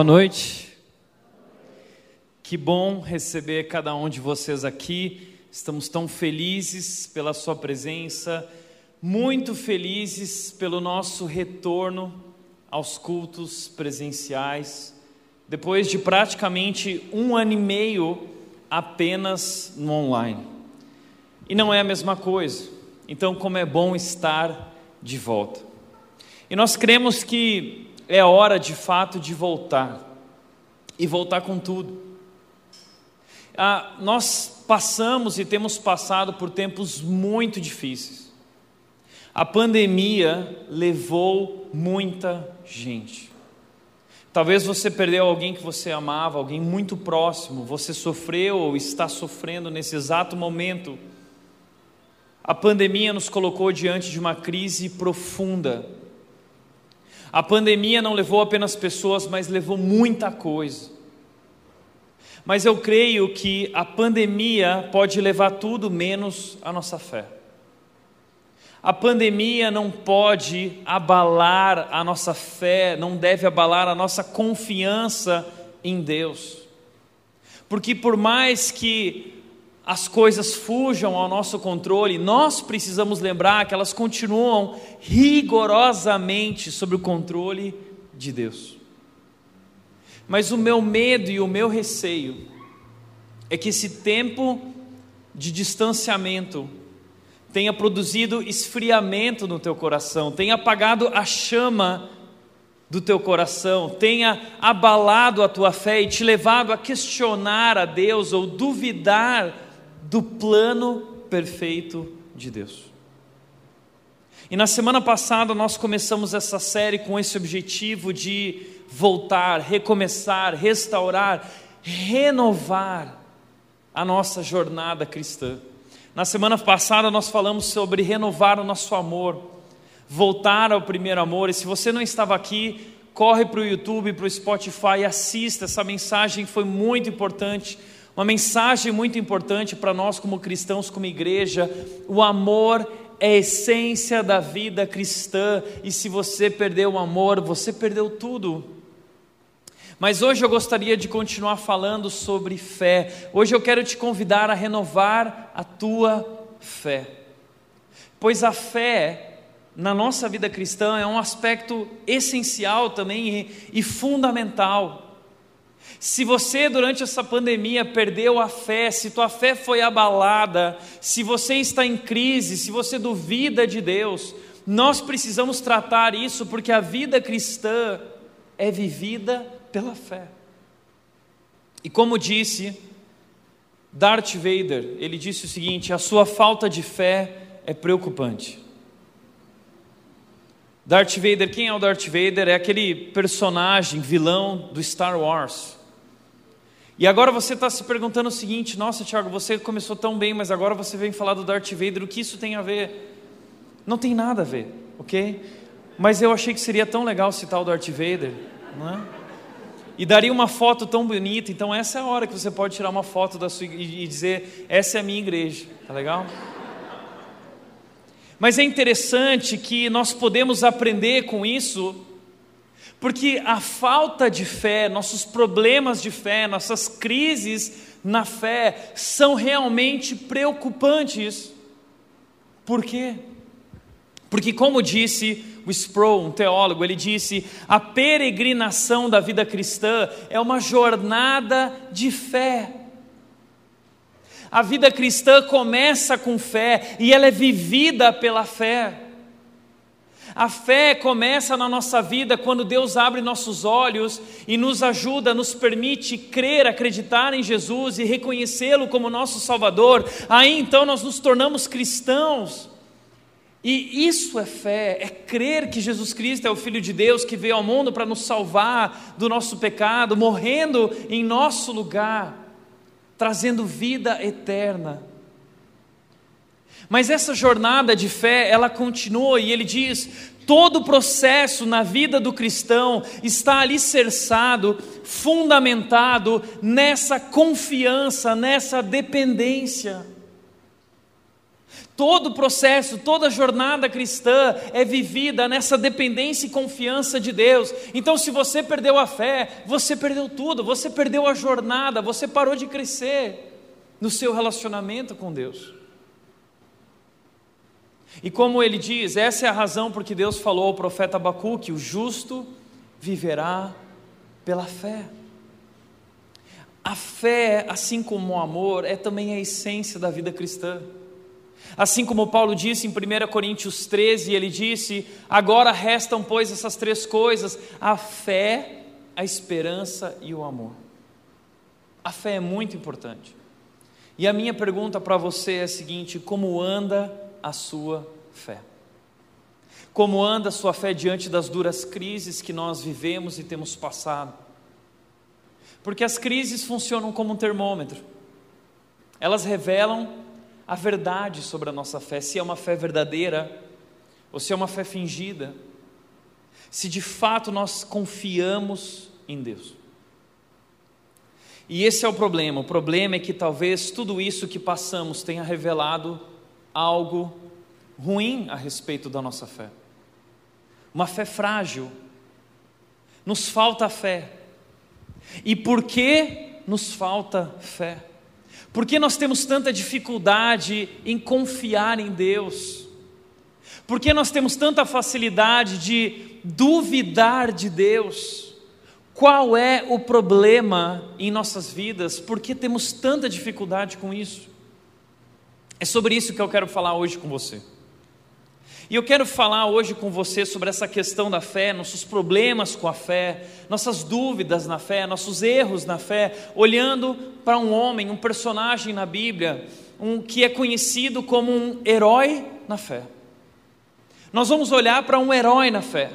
Boa noite. Que bom receber cada um de vocês aqui. Estamos tão felizes pela sua presença, muito felizes pelo nosso retorno aos cultos presenciais, depois de praticamente um ano e meio apenas no online. E não é a mesma coisa. Então, como é bom estar de volta. E nós cremos que é hora de fato de voltar e voltar com tudo. Ah, nós passamos e temos passado por tempos muito difíceis. A pandemia levou muita gente. Talvez você perdeu alguém que você amava, alguém muito próximo, você sofreu ou está sofrendo nesse exato momento. A pandemia nos colocou diante de uma crise profunda a pandemia não levou apenas pessoas, mas levou muita coisa. Mas eu creio que a pandemia pode levar tudo menos a nossa fé. A pandemia não pode abalar a nossa fé, não deve abalar a nossa confiança em Deus. Porque por mais que as coisas fujam ao nosso controle, nós precisamos lembrar que elas continuam rigorosamente sob o controle de Deus. Mas o meu medo e o meu receio é que esse tempo de distanciamento tenha produzido esfriamento no teu coração, tenha apagado a chama do teu coração, tenha abalado a tua fé e te levado a questionar a Deus ou duvidar do plano perfeito de Deus. E na semana passada nós começamos essa série com esse objetivo de voltar, recomeçar, restaurar, renovar a nossa jornada cristã. Na semana passada nós falamos sobre renovar o nosso amor, voltar ao primeiro amor. E se você não estava aqui, corre para o YouTube, para o Spotify assista. Essa mensagem foi muito importante uma mensagem muito importante para nós, como cristãos, como igreja: o amor é a essência da vida cristã, e se você perdeu o amor, você perdeu tudo. Mas hoje eu gostaria de continuar falando sobre fé. Hoje eu quero te convidar a renovar a tua fé. Pois a fé na nossa vida cristã é um aspecto essencial também e, e fundamental. Se você durante essa pandemia perdeu a fé, se tua fé foi abalada, se você está em crise, se você duvida de Deus, nós precisamos tratar isso porque a vida cristã é vivida pela fé. E como disse Darth Vader, ele disse o seguinte: a sua falta de fé é preocupante. Darth Vader, quem é o Darth Vader? É aquele personagem vilão do Star Wars. E agora você está se perguntando o seguinte: nossa, Tiago, você começou tão bem, mas agora você vem falar do Darth Vader, o que isso tem a ver? Não tem nada a ver, ok? Mas eu achei que seria tão legal citar o Darth Vader, não é? E daria uma foto tão bonita, então essa é a hora que você pode tirar uma foto da sua e dizer: essa é a minha igreja, tá legal? Mas é interessante que nós podemos aprender com isso porque a falta de fé, nossos problemas de fé, nossas crises na fé são realmente preocupantes. Por quê? Porque, como disse o Sproul, um teólogo, ele disse: a peregrinação da vida cristã é uma jornada de fé. A vida cristã começa com fé e ela é vivida pela fé. A fé começa na nossa vida quando Deus abre nossos olhos e nos ajuda, nos permite crer, acreditar em Jesus e reconhecê-lo como nosso Salvador. Aí então nós nos tornamos cristãos. E isso é fé, é crer que Jesus Cristo é o Filho de Deus que veio ao mundo para nos salvar do nosso pecado, morrendo em nosso lugar, trazendo vida eterna. Mas essa jornada de fé, ela continua e ele diz: todo o processo na vida do cristão está alicerçado, fundamentado nessa confiança, nessa dependência. Todo o processo, toda a jornada cristã é vivida nessa dependência e confiança de Deus. Então, se você perdeu a fé, você perdeu tudo, você perdeu a jornada, você parou de crescer no seu relacionamento com Deus. E como ele diz, essa é a razão por que Deus falou ao profeta Abacuque: o justo viverá pela fé. A fé, assim como o amor, é também a essência da vida cristã. Assim como Paulo disse em 1 Coríntios 13, ele disse: Agora restam, pois, essas três coisas: a fé, a esperança e o amor. A fé é muito importante. E a minha pergunta para você é a seguinte: como anda a sua fé? Como anda a sua fé diante das duras crises que nós vivemos e temos passado? Porque as crises funcionam como um termômetro, elas revelam a verdade sobre a nossa fé, se é uma fé verdadeira ou se é uma fé fingida, se de fato nós confiamos em Deus. E esse é o problema. O problema é que talvez tudo isso que passamos tenha revelado algo ruim a respeito da nossa fé. Uma fé frágil. Nos falta fé. E por que nos falta fé? Por que nós temos tanta dificuldade em confiar em Deus? Por que nós temos tanta facilidade de duvidar de Deus? Qual é o problema em nossas vidas? Por que temos tanta dificuldade com isso? É sobre isso que eu quero falar hoje com você. E eu quero falar hoje com você sobre essa questão da fé, nossos problemas com a fé, nossas dúvidas na fé, nossos erros na fé, olhando para um homem, um personagem na Bíblia, um que é conhecido como um herói na fé. Nós vamos olhar para um herói na fé.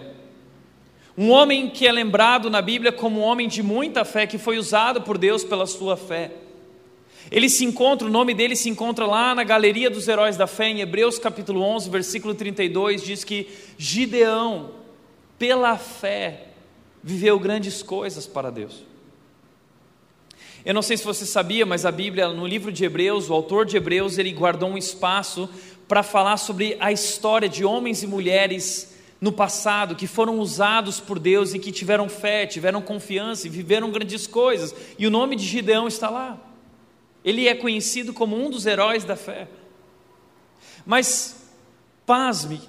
Um homem que é lembrado na Bíblia como um homem de muita fé, que foi usado por Deus pela sua fé. Ele se encontra, o nome dele se encontra lá na galeria dos heróis da fé, em Hebreus capítulo 11, versículo 32, diz que Gideão, pela fé, viveu grandes coisas para Deus. Eu não sei se você sabia, mas a Bíblia, no livro de Hebreus, o autor de Hebreus, ele guardou um espaço para falar sobre a história de homens e mulheres no passado que foram usados por Deus e que tiveram fé, tiveram confiança e viveram grandes coisas. E o nome de Gideão está lá. Ele é conhecido como um dos heróis da fé. Mas, pasme,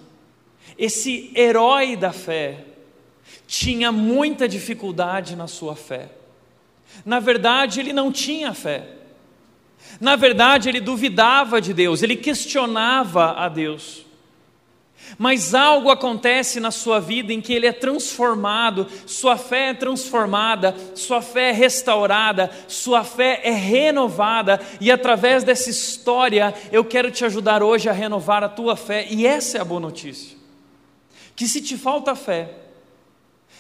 esse herói da fé tinha muita dificuldade na sua fé. Na verdade, ele não tinha fé. Na verdade, ele duvidava de Deus, ele questionava a Deus. Mas algo acontece na sua vida em que ele é transformado, sua fé é transformada, sua fé é restaurada, sua fé é renovada, e através dessa história eu quero te ajudar hoje a renovar a tua fé, e essa é a boa notícia. Que se te falta fé,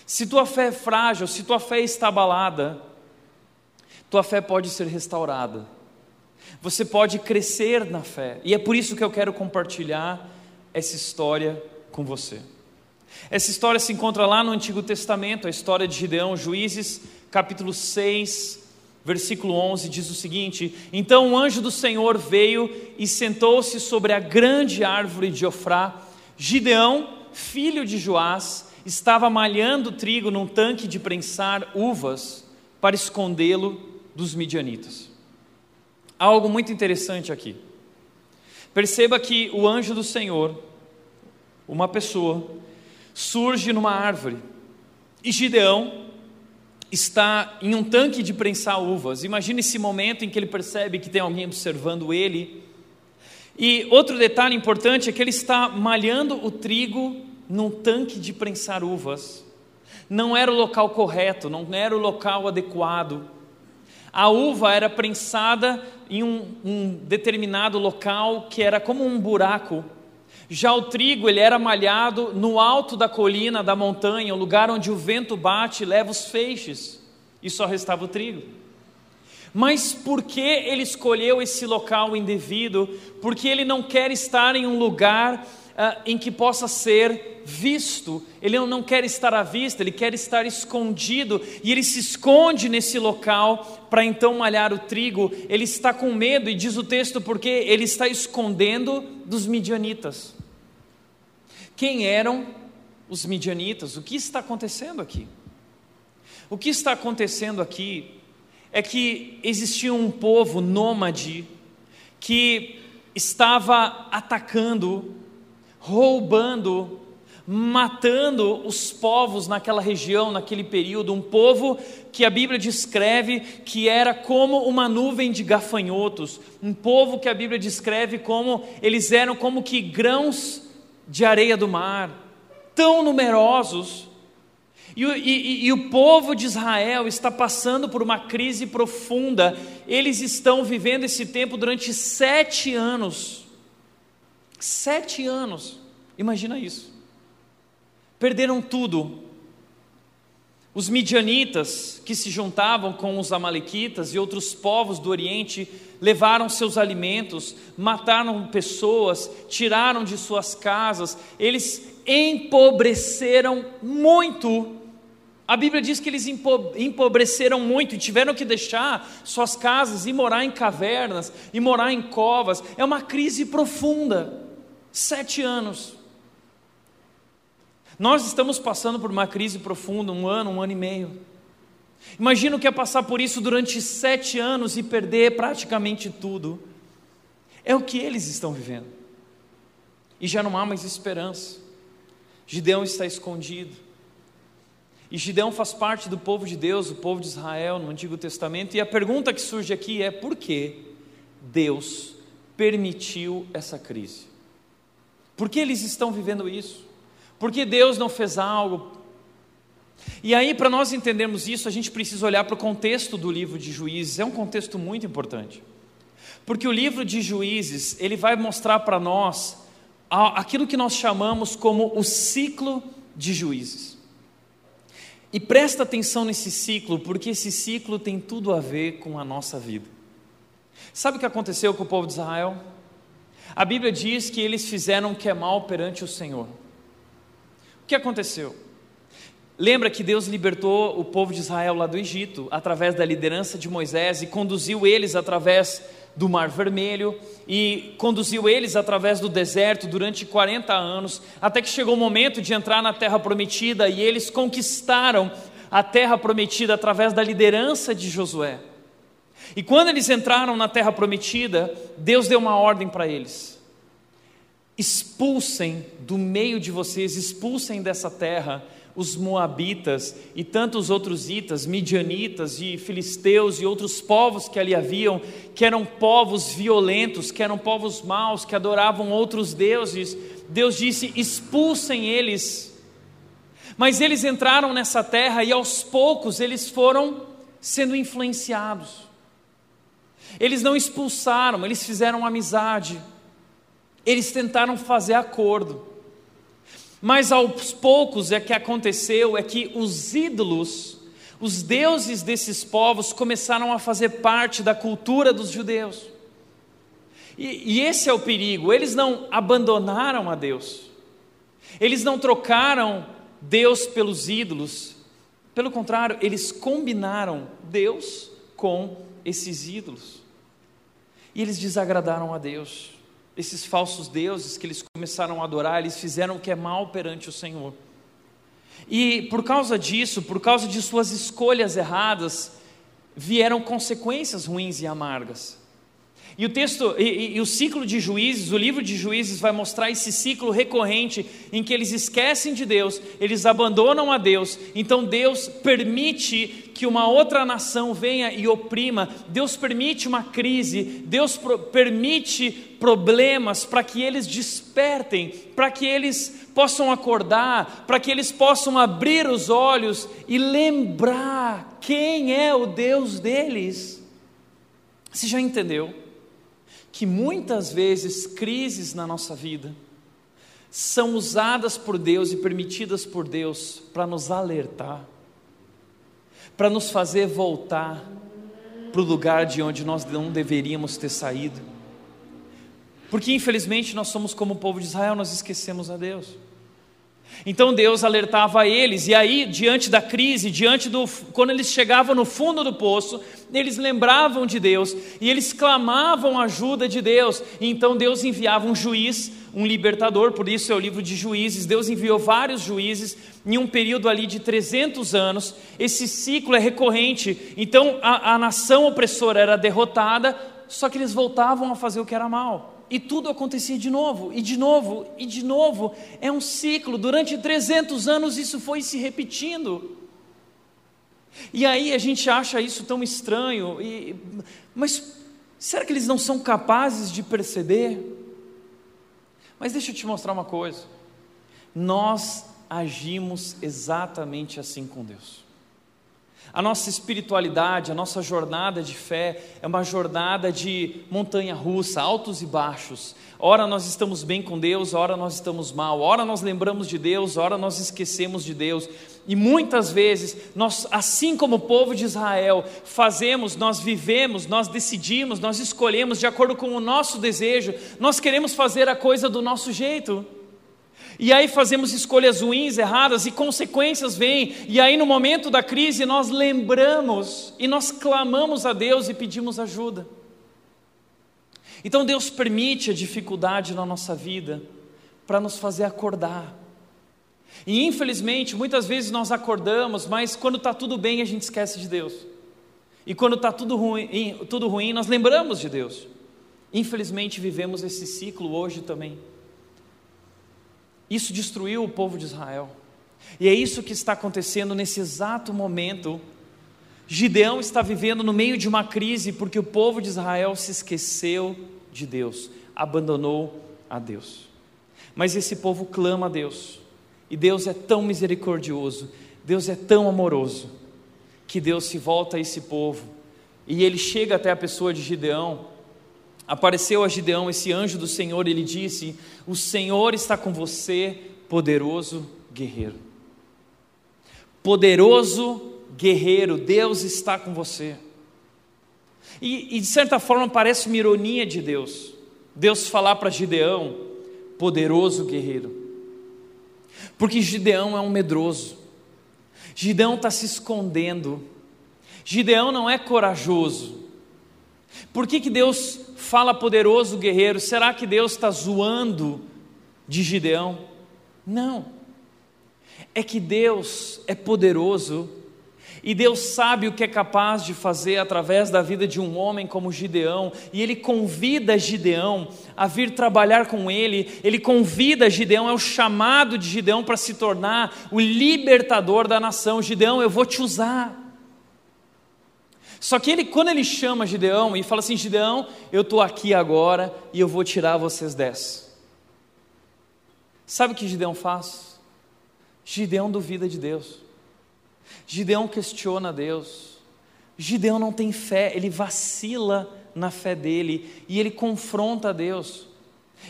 se tua fé é frágil, se tua fé está abalada, tua fé pode ser restaurada. Você pode crescer na fé, e é por isso que eu quero compartilhar essa história com você. Essa história se encontra lá no Antigo Testamento, a história de Gideão, Juízes, capítulo 6, versículo 11, diz o seguinte: Então o anjo do Senhor veio e sentou-se sobre a grande árvore de Ofrá. Gideão, filho de Joás, estava malhando trigo num tanque de prensar uvas para escondê-lo dos midianitas. Há algo muito interessante aqui. Perceba que o anjo do Senhor uma pessoa, surge numa árvore e Gideão está em um tanque de prensar uvas. Imagine esse momento em que ele percebe que tem alguém observando ele. E outro detalhe importante é que ele está malhando o trigo num tanque de prensar uvas. Não era o local correto, não era o local adequado. A uva era prensada em um, um determinado local que era como um buraco já o trigo, ele era malhado no alto da colina, da montanha, o lugar onde o vento bate e leva os feixes, e só restava o trigo. Mas por que ele escolheu esse local indevido? Porque ele não quer estar em um lugar uh, em que possa ser visto. Ele não quer estar à vista, ele quer estar escondido e ele se esconde nesse local para então malhar o trigo. Ele está com medo e diz o texto porque ele está escondendo dos midianitas. Quem eram os midianitas? O que está acontecendo aqui? O que está acontecendo aqui é que existia um povo nômade que estava atacando, roubando, matando os povos naquela região, naquele período, um povo que a Bíblia descreve que era como uma nuvem de gafanhotos, um povo que a Bíblia descreve como eles eram como que grãos de areia do mar, tão numerosos e, e, e, o povo de Israel está passando por uma crise profunda. Eles estão vivendo esse tempo durante sete anos. Sete anos. Imagina isso. Perderam tudo. Os midianitas, que se juntavam com os amalequitas e outros povos do Oriente, levaram seus alimentos, mataram pessoas, tiraram de suas casas, eles empobreceram muito a Bíblia diz que eles empobreceram muito e tiveram que deixar suas casas e morar em cavernas e morar em covas. É uma crise profunda. Sete anos. Nós estamos passando por uma crise profunda, um ano, um ano e meio. Imagina o que é passar por isso durante sete anos e perder praticamente tudo. É o que eles estão vivendo. E já não há mais esperança. Gideão está escondido. E Gideão faz parte do povo de Deus, o povo de Israel no Antigo Testamento, e a pergunta que surge aqui é: por que Deus permitiu essa crise? Por que eles estão vivendo isso? Por que Deus não fez algo? E aí, para nós entendermos isso, a gente precisa olhar para o contexto do livro de Juízes, é um contexto muito importante. Porque o livro de Juízes, ele vai mostrar para nós aquilo que nós chamamos como o ciclo de juízes. E presta atenção nesse ciclo, porque esse ciclo tem tudo a ver com a nossa vida. Sabe o que aconteceu com o povo de Israel? A Bíblia diz que eles fizeram o que é mal perante o Senhor. O que aconteceu? Lembra que Deus libertou o povo de Israel lá do Egito através da liderança de Moisés e conduziu eles através do Mar Vermelho e conduziu eles através do deserto durante 40 anos, até que chegou o momento de entrar na terra prometida e eles conquistaram a terra prometida através da liderança de Josué. E quando eles entraram na terra prometida, Deus deu uma ordem para eles: expulsem do meio de vocês, expulsem dessa terra os moabitas e tantos outros itas, midianitas e filisteus e outros povos que ali haviam, que eram povos violentos, que eram povos maus, que adoravam outros deuses. Deus disse: expulsem eles. Mas eles entraram nessa terra e aos poucos eles foram sendo influenciados. Eles não expulsaram, eles fizeram amizade. Eles tentaram fazer acordo. Mas aos poucos é que aconteceu é que os ídolos, os deuses desses povos começaram a fazer parte da cultura dos judeus. E, e esse é o perigo, eles não abandonaram a Deus, eles não trocaram Deus pelos ídolos, pelo contrário, eles combinaram Deus com esses ídolos. E eles desagradaram a Deus esses falsos deuses que eles começaram a adorar, eles fizeram o que é mal perante o Senhor. E por causa disso, por causa de suas escolhas erradas, vieram consequências ruins e amargas. E o texto, e, e, o ciclo de juízes, o livro de juízes vai mostrar esse ciclo recorrente em que eles esquecem de Deus, eles abandonam a Deus, então Deus permite que uma outra nação venha e oprima, Deus permite uma crise, Deus pro, permite problemas para que eles despertem, para que eles possam acordar, para que eles possam abrir os olhos e lembrar quem é o Deus deles. Você já entendeu? Que muitas vezes crises na nossa vida são usadas por Deus e permitidas por Deus para nos alertar, para nos fazer voltar para o lugar de onde nós não deveríamos ter saído, Porque infelizmente nós somos como o povo de Israel, nós esquecemos a Deus. Então Deus alertava eles, e aí, diante da crise, diante do. quando eles chegavam no fundo do poço, eles lembravam de Deus e eles clamavam ajuda de Deus. E então Deus enviava um juiz, um libertador, por isso é o livro de juízes. Deus enviou vários juízes em um período ali de 300 anos. Esse ciclo é recorrente. Então a, a nação opressora era derrotada, só que eles voltavam a fazer o que era mal e tudo acontecia de novo, e de novo, e de novo. É um ciclo. Durante 300 anos isso foi se repetindo. E aí a gente acha isso tão estranho. E, mas será que eles não são capazes de perceber? Mas deixa eu te mostrar uma coisa. Nós agimos exatamente assim com Deus. A nossa espiritualidade, a nossa jornada de fé é uma jornada de montanha russa, altos e baixos. Ora nós estamos bem com Deus, ora nós estamos mal, ora nós lembramos de Deus, ora nós esquecemos de Deus. E muitas vezes, nós, assim como o povo de Israel, fazemos, nós vivemos, nós decidimos, nós escolhemos de acordo com o nosso desejo, nós queremos fazer a coisa do nosso jeito. E aí fazemos escolhas ruins, erradas, e consequências vêm. E aí, no momento da crise, nós lembramos e nós clamamos a Deus e pedimos ajuda. Então, Deus permite a dificuldade na nossa vida para nos fazer acordar. E infelizmente, muitas vezes nós acordamos, mas quando está tudo bem, a gente esquece de Deus. E quando está tudo ruim, tudo ruim, nós lembramos de Deus. Infelizmente, vivemos esse ciclo hoje também. Isso destruiu o povo de Israel. E é isso que está acontecendo nesse exato momento. Gideão está vivendo no meio de uma crise porque o povo de Israel se esqueceu de Deus, abandonou a Deus. Mas esse povo clama a Deus, e Deus é tão misericordioso, Deus é tão amoroso, que Deus se volta a esse povo, e ele chega até a pessoa de Gideão Apareceu a Gideão esse anjo do Senhor, e ele disse: O Senhor está com você, poderoso guerreiro. Poderoso guerreiro, Deus está com você. E, e de certa forma parece uma ironia de Deus, Deus falar para Gideão, poderoso guerreiro, porque Gideão é um medroso, Gideão está se escondendo, Gideão não é corajoso. Por que, que Deus fala poderoso guerreiro, será que Deus está zoando de Gideão? Não, é que Deus é poderoso e Deus sabe o que é capaz de fazer através da vida de um homem como Gideão, e ele convida Gideão a vir trabalhar com ele, ele convida Gideão, é o chamado de Gideão para se tornar o libertador da nação. Gideão, eu vou te usar. Só que ele, quando ele chama Gideão e fala assim: Gideão, eu estou aqui agora e eu vou tirar vocês dessa. Sabe o que Gideão faz? Gideão duvida de Deus. Gideão questiona Deus. Gideão não tem fé, ele vacila na fé dele e ele confronta Deus.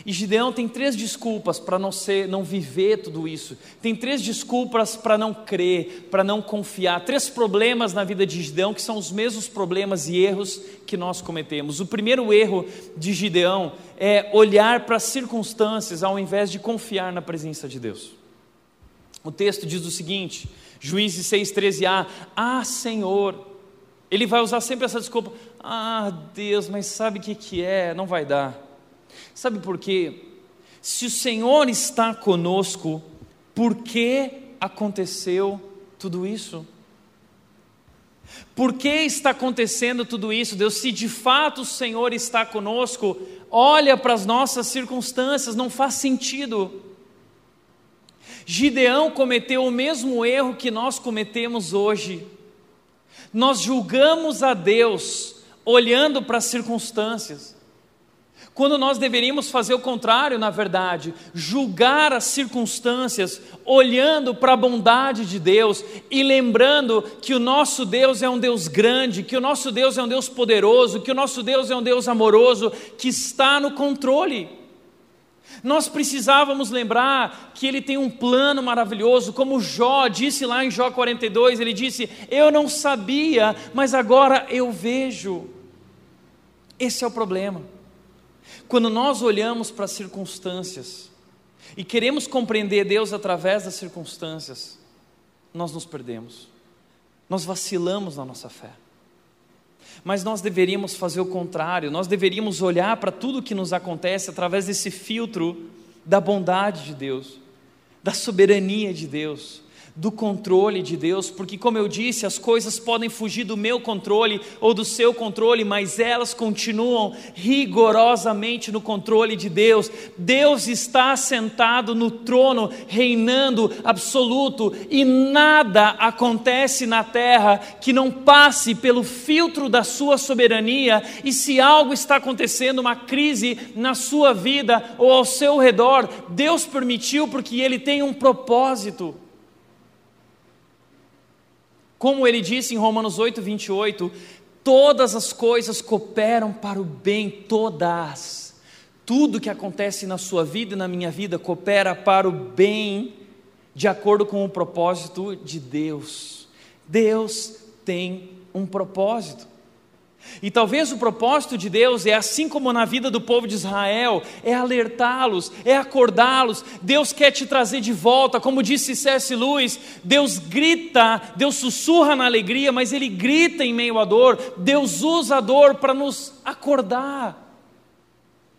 E Gideão tem três desculpas para não ser, não viver tudo isso. Tem três desculpas para não crer, para não confiar. Três problemas na vida de Gideão que são os mesmos problemas e erros que nós cometemos. O primeiro erro de Gideão é olhar para as circunstâncias ao invés de confiar na presença de Deus. O texto diz o seguinte, Juízes 6:13a: "Ah, Senhor". Ele vai usar sempre essa desculpa: "Ah, Deus, mas sabe o que que é? Não vai dar". Sabe por quê? Se o Senhor está conosco, por que aconteceu tudo isso? Por que está acontecendo tudo isso, Deus? Se de fato o Senhor está conosco, olha para as nossas circunstâncias, não faz sentido. Gideão cometeu o mesmo erro que nós cometemos hoje. Nós julgamos a Deus olhando para as circunstâncias quando nós deveríamos fazer o contrário, na verdade, julgar as circunstâncias, olhando para a bondade de Deus e lembrando que o nosso Deus é um Deus grande, que o nosso Deus é um Deus poderoso, que o nosso Deus é um Deus amoroso, que está no controle. Nós precisávamos lembrar que Ele tem um plano maravilhoso, como Jó disse lá em Jó 42, ele disse: Eu não sabia, mas agora eu vejo. Esse é o problema. Quando nós olhamos para as circunstâncias e queremos compreender Deus através das circunstâncias, nós nos perdemos, nós vacilamos na nossa fé. Mas nós deveríamos fazer o contrário, nós deveríamos olhar para tudo que nos acontece através desse filtro da bondade de Deus, da soberania de Deus, do controle de Deus, porque, como eu disse, as coisas podem fugir do meu controle ou do seu controle, mas elas continuam rigorosamente no controle de Deus. Deus está sentado no trono, reinando absoluto, e nada acontece na terra que não passe pelo filtro da sua soberania. E se algo está acontecendo, uma crise na sua vida ou ao seu redor, Deus permitiu porque Ele tem um propósito. Como ele disse em Romanos 8, 28, todas as coisas cooperam para o bem, todas. Tudo que acontece na sua vida e na minha vida coopera para o bem, de acordo com o propósito de Deus. Deus tem um propósito. E talvez o propósito de Deus é assim como na vida do povo de Israel, é alertá-los, é acordá-los. Deus quer te trazer de volta, como disse C.S. Lewis, Deus grita, Deus sussurra na alegria, mas ele grita em meio à dor. Deus usa a dor para nos acordar,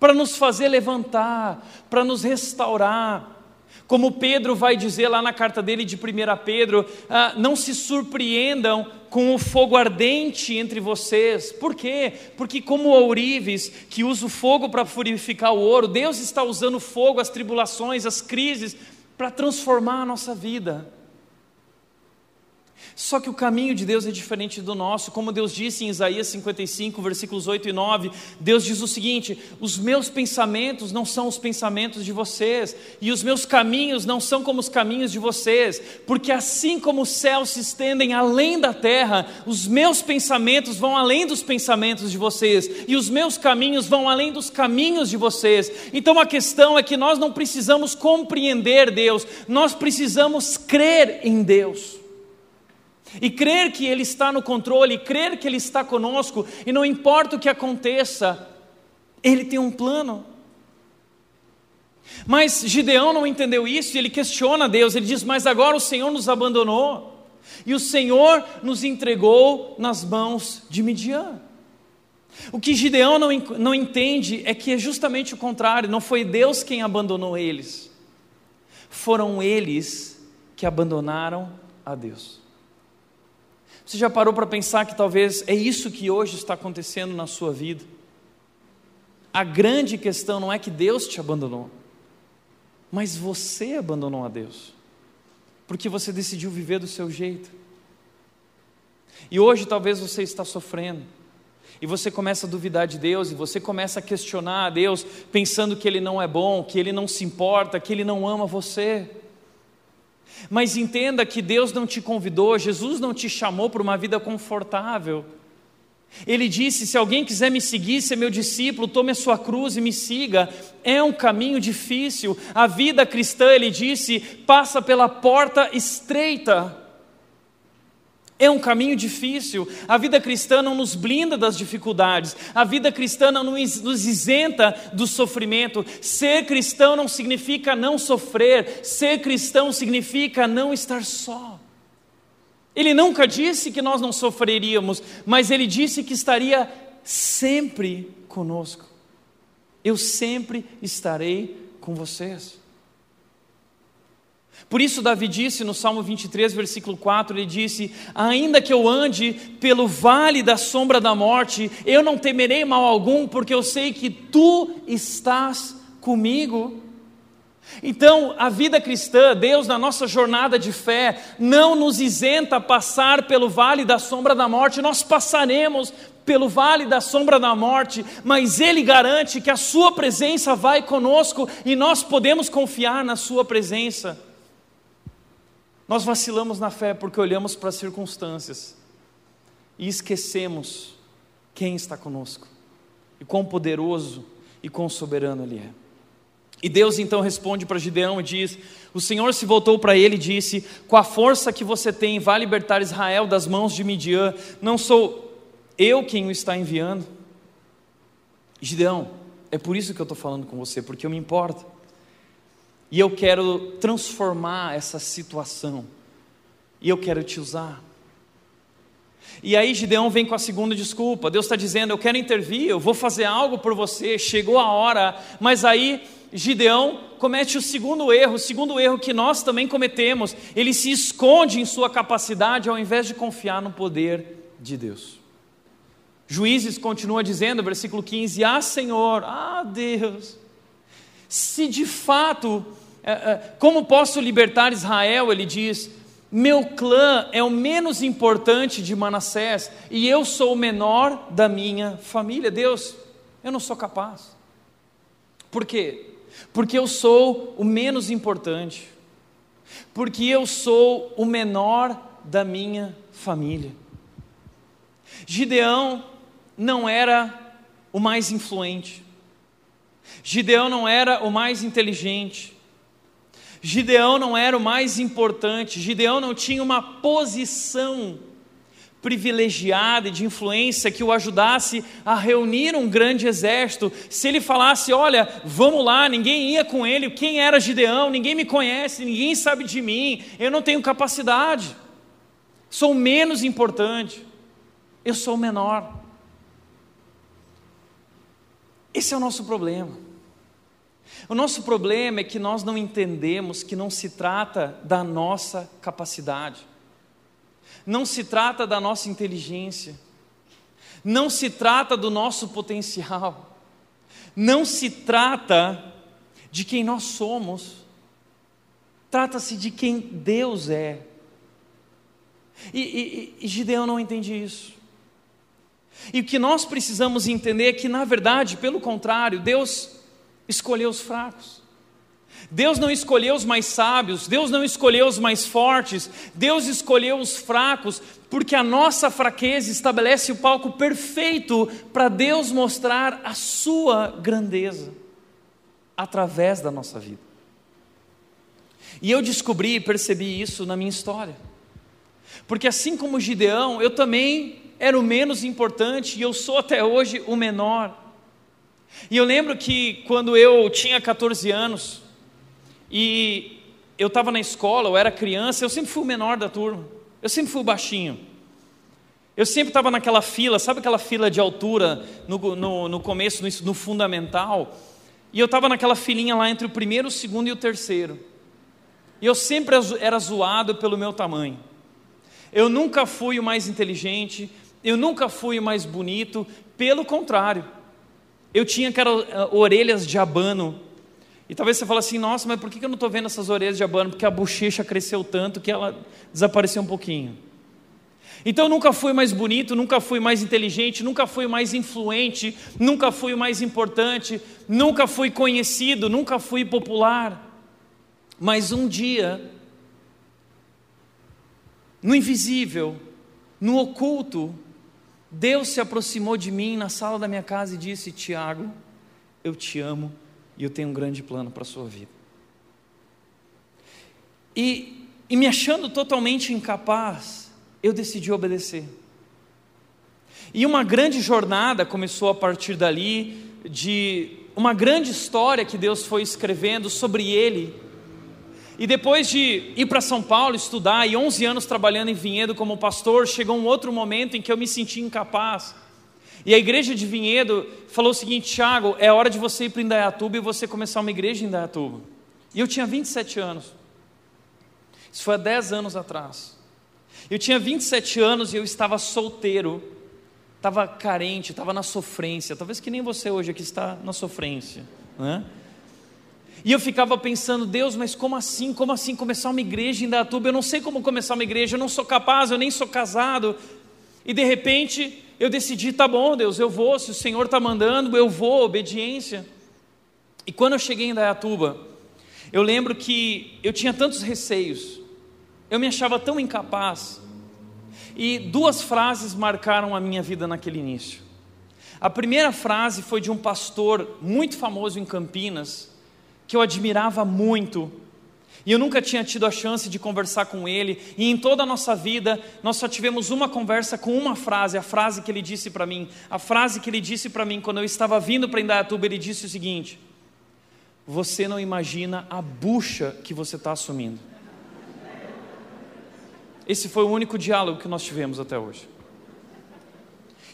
para nos fazer levantar, para nos restaurar. Como Pedro vai dizer lá na carta dele de 1 Pedro, ah, não se surpreendam com o fogo ardente entre vocês. Por quê? Porque, como ourives que usa o fogo para purificar o ouro, Deus está usando o fogo, as tribulações, as crises, para transformar a nossa vida. Só que o caminho de Deus é diferente do nosso, como Deus disse em Isaías 55, versículos 8 e 9. Deus diz o seguinte: Os meus pensamentos não são os pensamentos de vocês, e os meus caminhos não são como os caminhos de vocês, porque assim como os céus se estendem além da terra, os meus pensamentos vão além dos pensamentos de vocês, e os meus caminhos vão além dos caminhos de vocês. Então a questão é que nós não precisamos compreender Deus, nós precisamos crer em Deus. E crer que Ele está no controle, e crer que Ele está conosco, e não importa o que aconteça, Ele tem um plano. Mas Gideão não entendeu isso e ele questiona Deus. Ele diz: Mas agora o Senhor nos abandonou, e o Senhor nos entregou nas mãos de Midian. O que Gideão não, não entende é que é justamente o contrário, não foi Deus quem abandonou eles, foram eles que abandonaram a Deus. Você já parou para pensar que talvez é isso que hoje está acontecendo na sua vida? A grande questão não é que Deus te abandonou, mas você abandonou a Deus, porque você decidiu viver do seu jeito. E hoje talvez você está sofrendo, e você começa a duvidar de Deus, e você começa a questionar a Deus, pensando que Ele não é bom, que Ele não se importa, que Ele não ama você. Mas entenda que Deus não te convidou, Jesus não te chamou para uma vida confortável. Ele disse: Se alguém quiser me seguir, ser meu discípulo, tome a sua cruz e me siga. É um caminho difícil. A vida cristã, ele disse, passa pela porta estreita. É um caminho difícil. A vida cristã não nos blinda das dificuldades. A vida cristã não nos isenta do sofrimento. Ser cristão não significa não sofrer. Ser cristão significa não estar só. Ele nunca disse que nós não sofreríamos, mas ele disse que estaria sempre conosco. Eu sempre estarei com vocês. Por isso, Davi disse no Salmo 23, versículo 4: ele disse: Ainda que eu ande pelo vale da sombra da morte, eu não temerei mal algum, porque eu sei que tu estás comigo. Então, a vida cristã, Deus, na nossa jornada de fé, não nos isenta a passar pelo vale da sombra da morte, nós passaremos pelo vale da sombra da morte, mas Ele garante que a Sua presença vai conosco e nós podemos confiar na Sua presença. Nós vacilamos na fé porque olhamos para as circunstâncias e esquecemos quem está conosco e quão poderoso e quão soberano Ele é. E Deus então responde para Gideão e diz: O Senhor se voltou para ele e disse: Com a força que você tem, vai libertar Israel das mãos de Midian. Não sou eu quem o está enviando. Gideão, É por isso que eu estou falando com você, porque eu me importo. E eu quero transformar essa situação. E eu quero te usar. E aí Gideão vem com a segunda desculpa. Deus está dizendo: Eu quero intervir, eu vou fazer algo por você, chegou a hora. Mas aí Gideão comete o segundo erro, o segundo erro que nós também cometemos. Ele se esconde em sua capacidade ao invés de confiar no poder de Deus. Juízes continua dizendo, versículo 15: Ah, Senhor, ah, Deus, se de fato, como posso libertar Israel? Ele diz: meu clã é o menos importante de Manassés e eu sou o menor da minha família. Deus, eu não sou capaz. Por quê? Porque eu sou o menos importante. Porque eu sou o menor da minha família. Gideão não era o mais influente. Gideão não era o mais inteligente. Gideão não era o mais importante, Gideão não tinha uma posição privilegiada e de influência que o ajudasse a reunir um grande exército. Se ele falasse, olha, vamos lá, ninguém ia com ele, quem era Gideão? Ninguém me conhece, ninguém sabe de mim, eu não tenho capacidade, sou menos importante, eu sou menor. Esse é o nosso problema. O nosso problema é que nós não entendemos que não se trata da nossa capacidade, não se trata da nossa inteligência, não se trata do nosso potencial, não se trata de quem nós somos, trata-se de quem Deus é. E, e, e Gideão não entende isso. E o que nós precisamos entender é que, na verdade, pelo contrário, Deus escolheu os fracos. Deus não escolheu os mais sábios, Deus não escolheu os mais fortes, Deus escolheu os fracos, porque a nossa fraqueza estabelece o palco perfeito para Deus mostrar a sua grandeza através da nossa vida. E eu descobri e percebi isso na minha história. Porque assim como Gideão, eu também era o menos importante e eu sou até hoje o menor. E eu lembro que quando eu tinha 14 anos e eu estava na escola, eu era criança, eu sempre fui o menor da turma, eu sempre fui o baixinho. Eu sempre estava naquela fila, sabe aquela fila de altura no, no, no começo, no, no fundamental? E eu estava naquela filinha lá entre o primeiro, o segundo e o terceiro. E eu sempre era zoado pelo meu tamanho. Eu nunca fui o mais inteligente, eu nunca fui o mais bonito, pelo contrário. Eu tinha aquelas uh, orelhas de abano. E talvez você fale assim, nossa, mas por que eu não estou vendo essas orelhas de abano? Porque a bochecha cresceu tanto que ela desapareceu um pouquinho. Então eu nunca fui mais bonito, nunca fui mais inteligente, nunca fui mais influente, nunca fui mais importante, nunca fui conhecido, nunca fui popular. Mas um dia, no invisível, no oculto, Deus se aproximou de mim na sala da minha casa e disse: Tiago, eu te amo e eu tenho um grande plano para a sua vida. E, e me achando totalmente incapaz, eu decidi obedecer. E uma grande jornada começou a partir dali, de uma grande história que Deus foi escrevendo sobre ele e depois de ir para São Paulo estudar e 11 anos trabalhando em Vinhedo como pastor, chegou um outro momento em que eu me senti incapaz. E a igreja de Vinhedo falou o seguinte: Tiago, é hora de você ir para Indaiatuba e você começar uma igreja em Indaiatuba. E eu tinha 27 anos. Isso foi há 10 anos atrás. Eu tinha 27 anos e eu estava solteiro, estava carente, estava na sofrência. Talvez que nem você hoje aqui está na sofrência. Né? E eu ficava pensando, Deus, mas como assim? Como assim começar uma igreja em Datuba? Eu não sei como começar uma igreja, eu não sou capaz, eu nem sou casado. E de repente eu decidi, tá bom, Deus, eu vou, se o Senhor está mandando, eu vou, obediência. E quando eu cheguei em Dayatuba, eu lembro que eu tinha tantos receios, eu me achava tão incapaz. E duas frases marcaram a minha vida naquele início. A primeira frase foi de um pastor muito famoso em Campinas, que eu admirava muito. E eu nunca tinha tido a chance de conversar com ele, e em toda a nossa vida, nós só tivemos uma conversa com uma frase, a frase que ele disse para mim. A frase que ele disse para mim quando eu estava vindo para Indaiatuba, ele disse o seguinte: Você não imagina a bucha que você está assumindo. Esse foi o único diálogo que nós tivemos até hoje.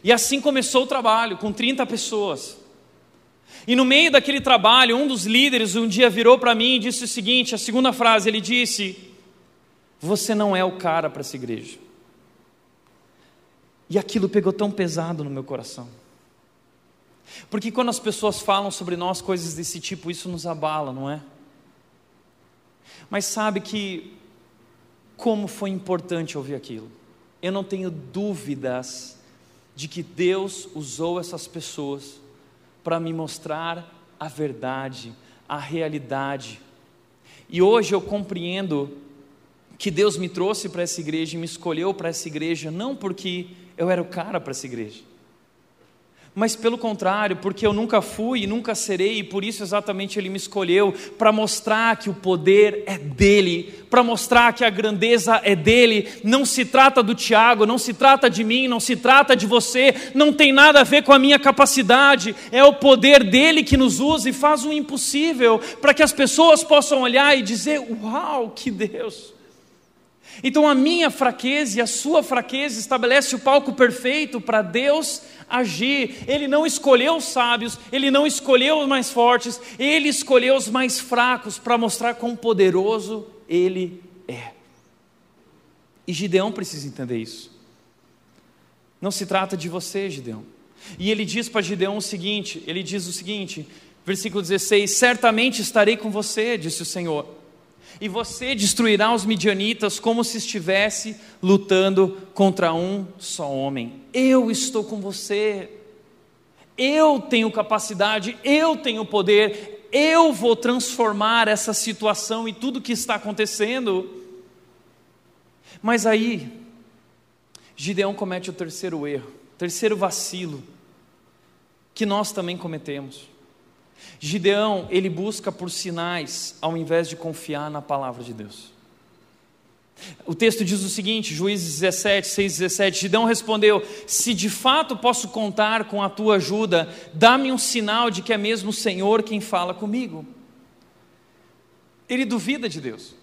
E assim começou o trabalho, com 30 pessoas. E no meio daquele trabalho, um dos líderes um dia virou para mim e disse o seguinte: a segunda frase, ele disse: Você não é o cara para essa igreja. E aquilo pegou tão pesado no meu coração. Porque quando as pessoas falam sobre nós coisas desse tipo, isso nos abala, não é? Mas sabe que, como foi importante ouvir aquilo. Eu não tenho dúvidas de que Deus usou essas pessoas para me mostrar a verdade, a realidade. E hoje eu compreendo que Deus me trouxe para essa igreja e me escolheu para essa igreja, não porque eu era o cara para essa igreja, mas pelo contrário, porque eu nunca fui e nunca serei, e por isso exatamente Ele me escolheu para mostrar que o poder é dele, para mostrar que a grandeza é dele. Não se trata do Tiago, não se trata de mim, não se trata de você, não tem nada a ver com a minha capacidade, é o poder dele que nos usa e faz o impossível para que as pessoas possam olhar e dizer: Uau, que Deus! Então a minha fraqueza e a sua fraqueza estabelece o palco perfeito para Deus agir. Ele não escolheu os sábios, ele não escolheu os mais fortes, ele escolheu os mais fracos para mostrar quão poderoso ele é. E Gideão precisa entender isso. Não se trata de você, Gideão. E ele diz para Gideão o seguinte: ele diz o seguinte, versículo 16: Certamente estarei com você, disse o Senhor e você destruirá os midianitas como se estivesse lutando contra um só homem. Eu estou com você. Eu tenho capacidade, eu tenho poder, eu vou transformar essa situação e tudo que está acontecendo. Mas aí, Gideão comete o terceiro erro, terceiro vacilo, que nós também cometemos. Gideão, ele busca por sinais ao invés de confiar na palavra de Deus. O texto diz o seguinte, Juízes 17, 6, 17: Gideão respondeu: Se de fato posso contar com a tua ajuda, dá-me um sinal de que é mesmo o Senhor quem fala comigo. Ele duvida de Deus,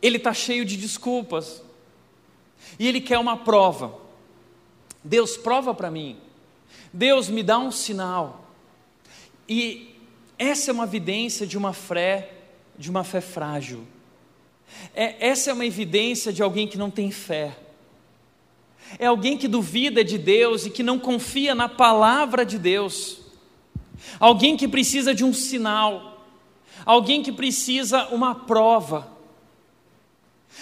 ele está cheio de desculpas, e ele quer uma prova. Deus, prova para mim, Deus, me dá um sinal. E essa é uma evidência de uma fé, de uma fé frágil. É, essa é uma evidência de alguém que não tem fé. É alguém que duvida de Deus e que não confia na palavra de Deus. Alguém que precisa de um sinal. Alguém que precisa uma prova.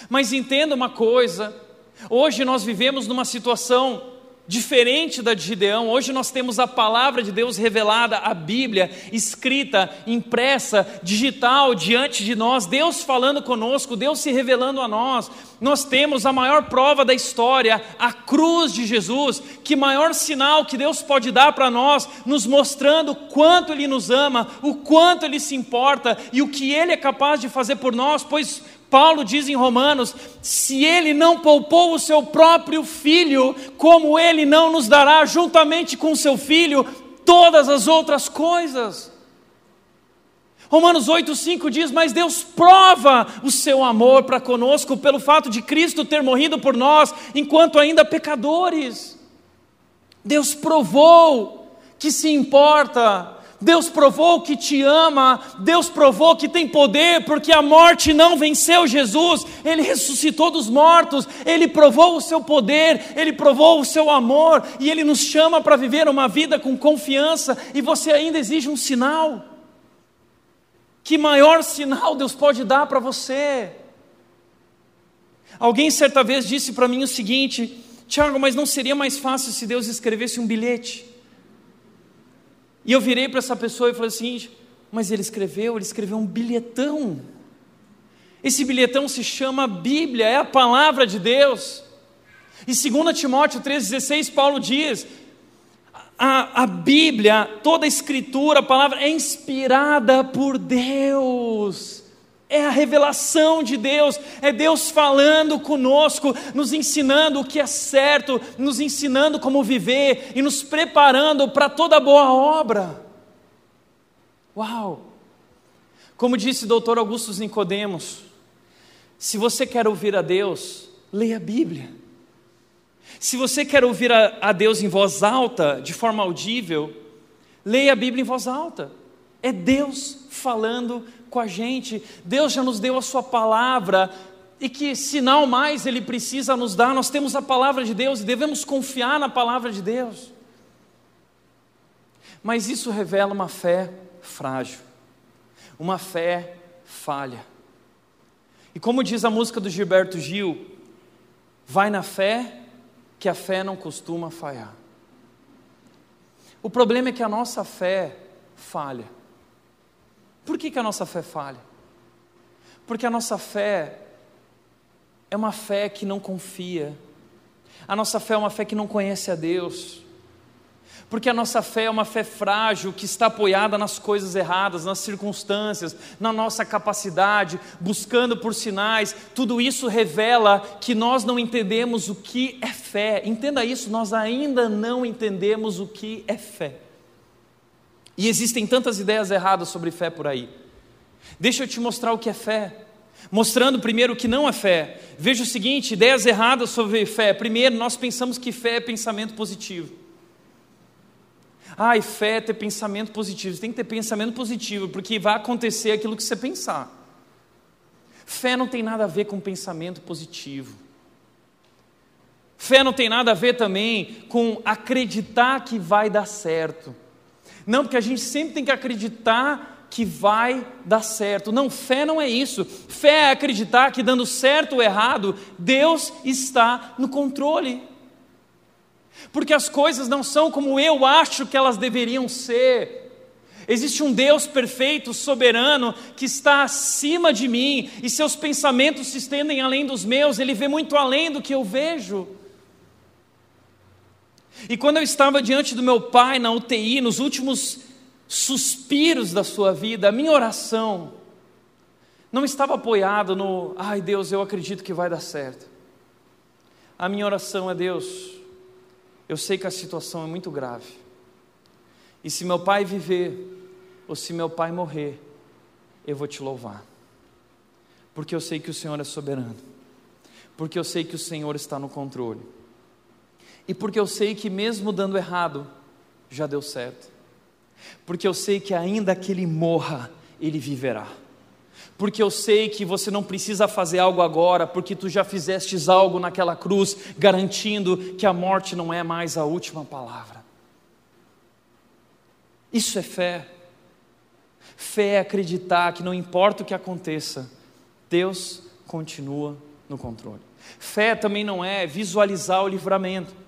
Mas entenda uma coisa: hoje nós vivemos numa situação Diferente da de Gideão, hoje nós temos a palavra de Deus revelada, a Bíblia escrita, impressa, digital diante de nós, Deus falando conosco, Deus se revelando a nós. Nós temos a maior prova da história, a cruz de Jesus. Que maior sinal que Deus pode dar para nós, nos mostrando quanto Ele nos ama, o quanto Ele se importa e o que Ele é capaz de fazer por nós, pois Paulo diz em Romanos: se ele não poupou o seu próprio filho, como ele não nos dará juntamente com seu filho todas as outras coisas? Romanos 8,5 diz: Mas Deus prova o seu amor para conosco pelo fato de Cristo ter morrido por nós enquanto ainda pecadores. Deus provou que se importa Deus provou que te ama, Deus provou que tem poder, porque a morte não venceu Jesus, Ele ressuscitou dos mortos, Ele provou o seu poder, Ele provou o seu amor, e Ele nos chama para viver uma vida com confiança, e você ainda exige um sinal. Que maior sinal Deus pode dar para você? Alguém certa vez disse para mim o seguinte: Tiago, mas não seria mais fácil se Deus escrevesse um bilhete? E eu virei para essa pessoa e falei assim: mas ele escreveu, ele escreveu um bilhetão. Esse bilhetão se chama Bíblia, é a palavra de Deus. E 2 Timóteo 3,16, Paulo diz: a, a Bíblia, toda a escritura, a palavra é inspirada por Deus é a revelação de Deus, é Deus falando conosco, nos ensinando o que é certo, nos ensinando como viver e nos preparando para toda boa obra. Uau! Como disse doutor Augusto Nicodemos, se você quer ouvir a Deus, leia a Bíblia. Se você quer ouvir a, a Deus em voz alta, de forma audível, leia a Bíblia em voz alta. É Deus falando com a gente. Deus já nos deu a Sua palavra. E que sinal mais Ele precisa nos dar? Nós temos a palavra de Deus e devemos confiar na palavra de Deus. Mas isso revela uma fé frágil, uma fé falha. E como diz a música do Gilberto Gil, vai na fé, que a fé não costuma falhar. O problema é que a nossa fé falha. Por que, que a nossa fé falha? Porque a nossa fé é uma fé que não confia, a nossa fé é uma fé que não conhece a Deus, porque a nossa fé é uma fé frágil que está apoiada nas coisas erradas, nas circunstâncias, na nossa capacidade, buscando por sinais. Tudo isso revela que nós não entendemos o que é fé. Entenda isso, nós ainda não entendemos o que é fé. E existem tantas ideias erradas sobre fé por aí. Deixa eu te mostrar o que é fé. Mostrando primeiro o que não é fé. Veja o seguinte: ideias erradas sobre fé. Primeiro, nós pensamos que fé é pensamento positivo. Ai, fé é ter pensamento positivo. Você tem que ter pensamento positivo, porque vai acontecer aquilo que você pensar. Fé não tem nada a ver com pensamento positivo. Fé não tem nada a ver também com acreditar que vai dar certo. Não, porque a gente sempre tem que acreditar que vai dar certo. Não, fé não é isso. Fé é acreditar que dando certo ou errado, Deus está no controle. Porque as coisas não são como eu acho que elas deveriam ser. Existe um Deus perfeito, soberano, que está acima de mim, e seus pensamentos se estendem além dos meus, ele vê muito além do que eu vejo. E quando eu estava diante do meu pai na UTI, nos últimos suspiros da sua vida, a minha oração não estava apoiada no, ai Deus, eu acredito que vai dar certo. A minha oração é Deus, eu sei que a situação é muito grave. E se meu pai viver, ou se meu pai morrer, eu vou te louvar. Porque eu sei que o Senhor é soberano. Porque eu sei que o Senhor está no controle e porque eu sei que mesmo dando errado, já deu certo. Porque eu sei que ainda que ele morra, ele viverá. Porque eu sei que você não precisa fazer algo agora, porque tu já fizestes algo naquela cruz, garantindo que a morte não é mais a última palavra. Isso é fé. Fé é acreditar que não importa o que aconteça, Deus continua no controle. Fé também não é visualizar o livramento.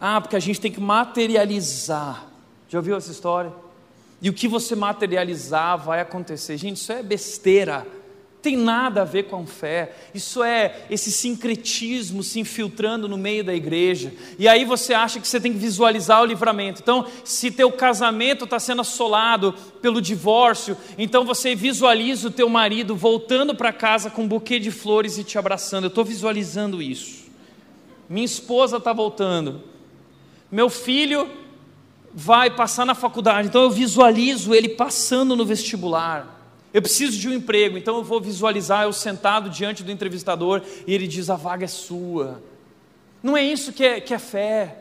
Ah, porque a gente tem que materializar. Já ouviu essa história? E o que você materializar vai acontecer. Gente, isso é besteira. Tem nada a ver com fé. Isso é esse sincretismo se infiltrando no meio da igreja. E aí você acha que você tem que visualizar o livramento. Então, se teu casamento está sendo assolado pelo divórcio, então você visualiza o teu marido voltando para casa com um buquê de flores e te abraçando. Eu estou visualizando isso. Minha esposa está voltando. Meu filho vai passar na faculdade, então eu visualizo ele passando no vestibular. Eu preciso de um emprego, então eu vou visualizar eu sentado diante do entrevistador e ele diz: a vaga é sua. Não é isso que é, que é fé.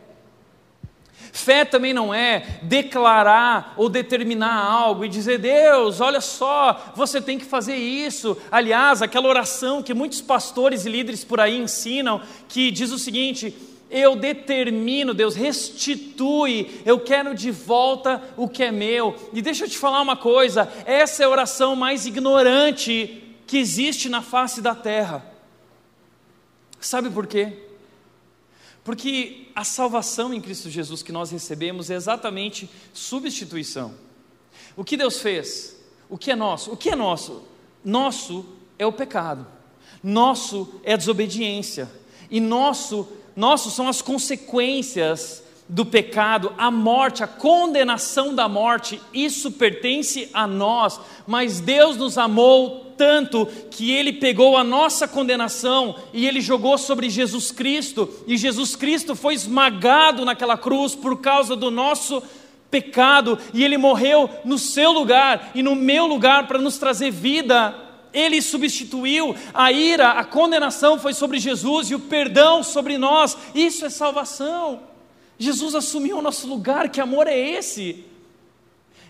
Fé também não é declarar ou determinar algo e dizer, Deus, olha só, você tem que fazer isso. Aliás, aquela oração que muitos pastores e líderes por aí ensinam, que diz o seguinte: eu determino, Deus, restitui, eu quero de volta o que é meu. E deixa eu te falar uma coisa: essa é a oração mais ignorante que existe na face da terra. Sabe por quê? Porque a salvação em Cristo Jesus que nós recebemos é exatamente substituição. O que Deus fez? O que é nosso? O que é nosso? Nosso é o pecado, nosso é a desobediência, e nosso nossos são as consequências do pecado, a morte, a condenação da morte, isso pertence a nós, mas Deus nos amou tanto que Ele pegou a nossa condenação e Ele jogou sobre Jesus Cristo, e Jesus Cristo foi esmagado naquela cruz por causa do nosso pecado, e Ele morreu no seu lugar e no meu lugar para nos trazer vida. Ele substituiu a ira, a condenação foi sobre Jesus e o perdão sobre nós, isso é salvação. Jesus assumiu o nosso lugar, que amor é esse?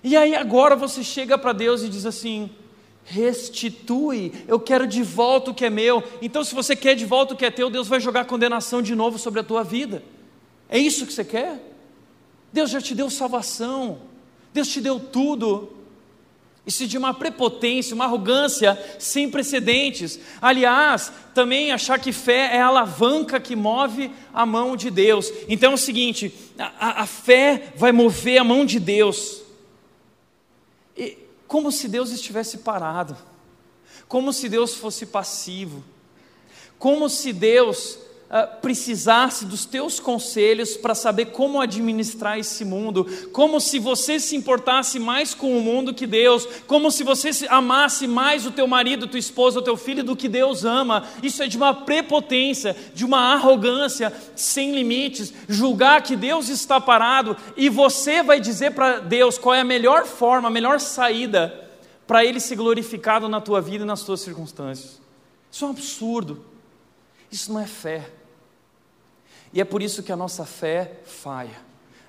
E aí agora você chega para Deus e diz assim: restitui, eu quero de volta o que é meu. Então, se você quer de volta o que é teu, Deus vai jogar condenação de novo sobre a tua vida. É isso que você quer? Deus já te deu salvação, Deus te deu tudo. Isso de uma prepotência, uma arrogância sem precedentes. Aliás, também achar que fé é a alavanca que move a mão de Deus. Então é o seguinte: a, a fé vai mover a mão de Deus. E, como se Deus estivesse parado, como se Deus fosse passivo, como se Deus uh, precisasse dos teus conselhos para saber como administrar esse mundo, como se você se importasse mais com o mundo que Deus, como se você amasse mais o teu marido, tua esposa, o teu filho do que Deus ama. Isso é de uma prepotência, de uma arrogância sem limites, julgar que Deus está parado e você vai dizer para Deus qual é a melhor forma, a melhor saída para ele ser glorificado na tua vida e nas tuas circunstâncias. Isso é um absurdo. Isso não é fé. E é por isso que a nossa fé falha.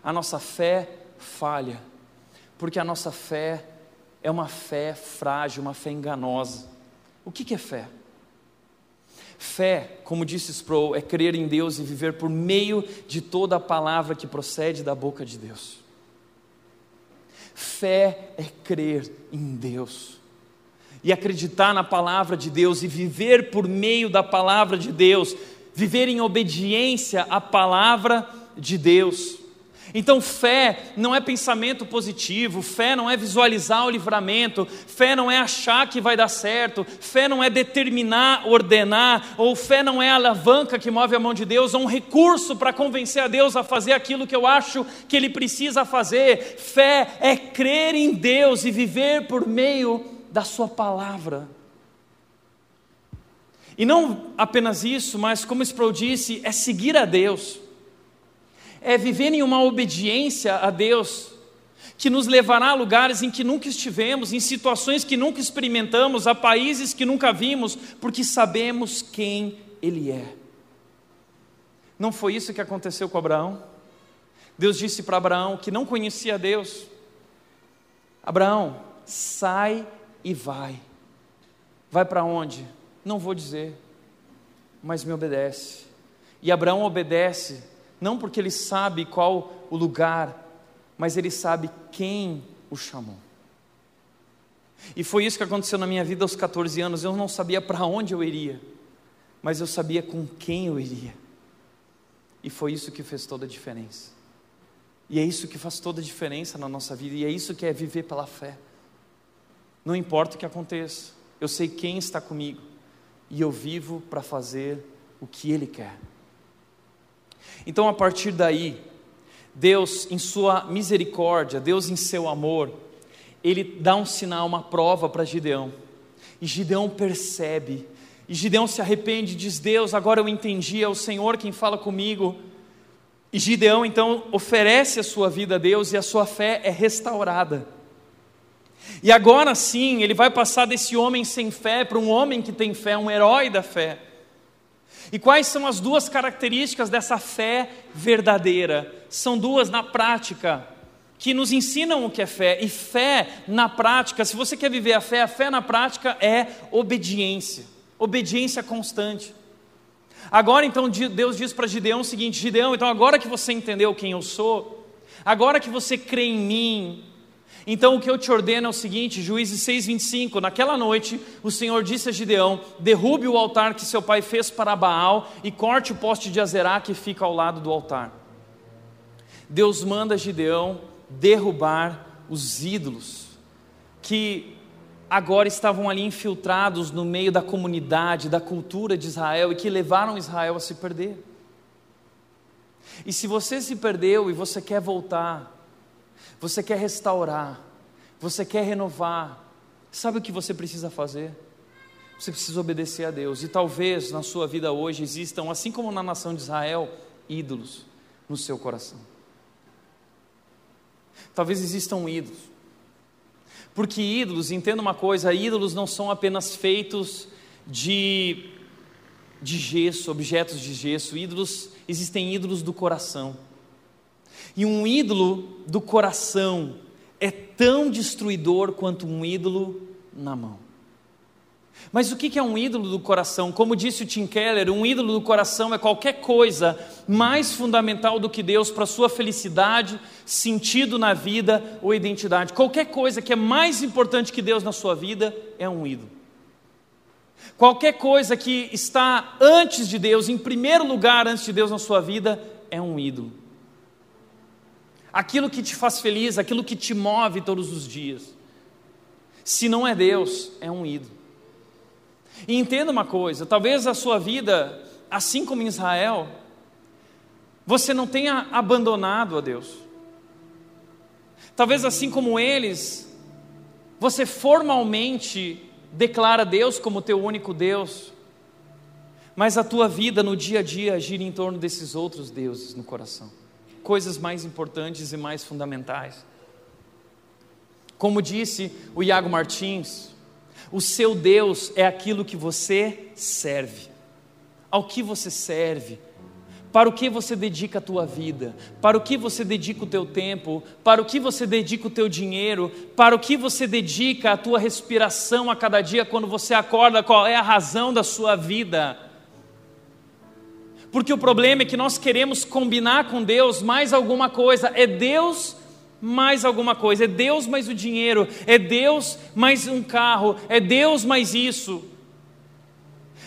A nossa fé falha. Porque a nossa fé é uma fé frágil, uma fé enganosa. O que é fé? Fé, como disse Sproul, é crer em Deus e viver por meio de toda a palavra que procede da boca de Deus. Fé é crer em Deus e acreditar na palavra de Deus e viver por meio da palavra de Deus, viver em obediência à palavra de Deus. Então, fé não é pensamento positivo, fé não é visualizar o livramento, fé não é achar que vai dar certo, fé não é determinar, ordenar, ou fé não é a alavanca que move a mão de Deus, ou um recurso para convencer a Deus a fazer aquilo que eu acho que Ele precisa fazer. Fé é crer em Deus e viver por meio da Sua palavra. E não apenas isso, mas como Sproul disse, é seguir a Deus, é viver em uma obediência a Deus, que nos levará a lugares em que nunca estivemos, em situações que nunca experimentamos, a países que nunca vimos, porque sabemos quem Ele é. Não foi isso que aconteceu com Abraão? Deus disse para Abraão que não conhecia Deus: Abraão, sai e vai. Vai para onde? Não vou dizer, mas me obedece. E Abraão obedece, não porque ele sabe qual o lugar, mas ele sabe quem o chamou. E foi isso que aconteceu na minha vida aos 14 anos. Eu não sabia para onde eu iria, mas eu sabia com quem eu iria. E foi isso que fez toda a diferença. E é isso que faz toda a diferença na nossa vida, e é isso que é viver pela fé. Não importa o que aconteça, eu sei quem está comigo, e eu vivo para fazer o que Ele quer. Então, a partir daí, Deus, em Sua misericórdia, Deus, em seu amor, Ele dá um sinal, uma prova para Gideão. E Gideão percebe, e Gideão se arrepende, diz: Deus, agora eu entendi, é o Senhor quem fala comigo. E Gideão então oferece a sua vida a Deus e a sua fé é restaurada. E agora sim, ele vai passar desse homem sem fé para um homem que tem fé, um herói da fé. E quais são as duas características dessa fé verdadeira? São duas na prática, que nos ensinam o que é fé. E fé na prática, se você quer viver a fé, a fé na prática é obediência, obediência constante. Agora então Deus diz para Gideão o seguinte: Gideão, então agora que você entendeu quem eu sou, agora que você crê em mim, então o que eu te ordeno é o seguinte, Juízes 6:25, naquela noite o Senhor disse a Gideão: derrube o altar que seu pai fez para Baal e corte o poste de Azerá que fica ao lado do altar. Deus manda Gideão derrubar os ídolos que agora estavam ali infiltrados no meio da comunidade, da cultura de Israel e que levaram Israel a se perder. E se você se perdeu e você quer voltar, você quer restaurar, você quer renovar, sabe o que você precisa fazer? Você precisa obedecer a Deus. E talvez na sua vida hoje existam, assim como na nação de Israel, ídolos no seu coração. Talvez existam ídolos. Porque ídolos, entenda uma coisa, ídolos não são apenas feitos de, de gesso, objetos de gesso. Ídolos, existem ídolos do coração. E um ídolo do coração é tão destruidor quanto um ídolo na mão. Mas o que é um ídolo do coração? Como disse o Tim Keller, um ídolo do coração é qualquer coisa mais fundamental do que Deus para a sua felicidade, sentido na vida ou identidade. Qualquer coisa que é mais importante que Deus na sua vida é um ídolo. Qualquer coisa que está antes de Deus, em primeiro lugar antes de Deus na sua vida, é um ídolo. Aquilo que te faz feliz, aquilo que te move todos os dias. Se não é Deus, é um ídolo. E entenda uma coisa: talvez a sua vida, assim como em Israel, você não tenha abandonado a Deus. Talvez assim como eles, você formalmente declara Deus como teu único Deus, mas a tua vida no dia a dia gira em torno desses outros deuses no coração, coisas mais importantes e mais fundamentais. Como disse o Iago Martins, o seu Deus é aquilo que você serve. Ao que você serve? Para o que você dedica a tua vida? Para o que você dedica o teu tempo? Para o que você dedica o teu dinheiro? Para o que você dedica a tua respiração a cada dia quando você acorda? Qual é a razão da sua vida? Porque o problema é que nós queremos combinar com Deus mais alguma coisa. É Deus mais alguma coisa, é Deus mais o dinheiro, é Deus mais um carro, é Deus mais isso.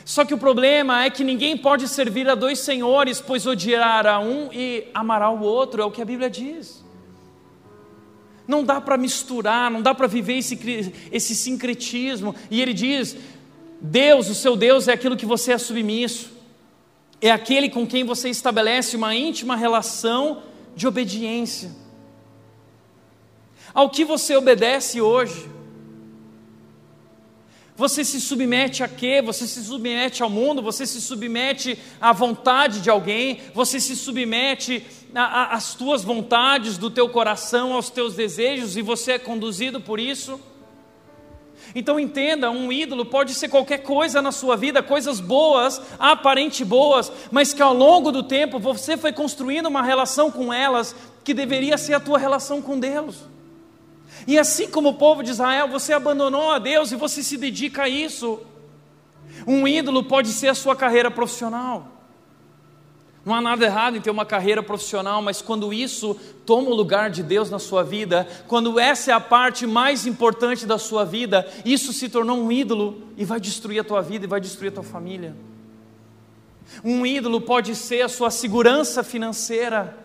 Só que o problema é que ninguém pode servir a dois senhores, pois odiará um e amará o outro, é o que a Bíblia diz. Não dá para misturar, não dá para viver esse, esse sincretismo. E ele diz: Deus, o seu Deus, é aquilo que você é submisso, é aquele com quem você estabelece uma íntima relação de obediência ao que você obedece hoje. Você se submete a quê? Você se submete ao mundo, você se submete à vontade de alguém, você se submete às tuas vontades do teu coração, aos teus desejos e você é conduzido por isso. Então entenda, um ídolo pode ser qualquer coisa na sua vida, coisas boas, aparente boas, mas que ao longo do tempo você foi construindo uma relação com elas que deveria ser a tua relação com Deus. E assim como o povo de Israel, você abandonou a Deus e você se dedica a isso. Um ídolo pode ser a sua carreira profissional. Não há nada errado em ter uma carreira profissional, mas quando isso toma o lugar de Deus na sua vida, quando essa é a parte mais importante da sua vida, isso se tornou um ídolo e vai destruir a tua vida e vai destruir a tua família. Um ídolo pode ser a sua segurança financeira.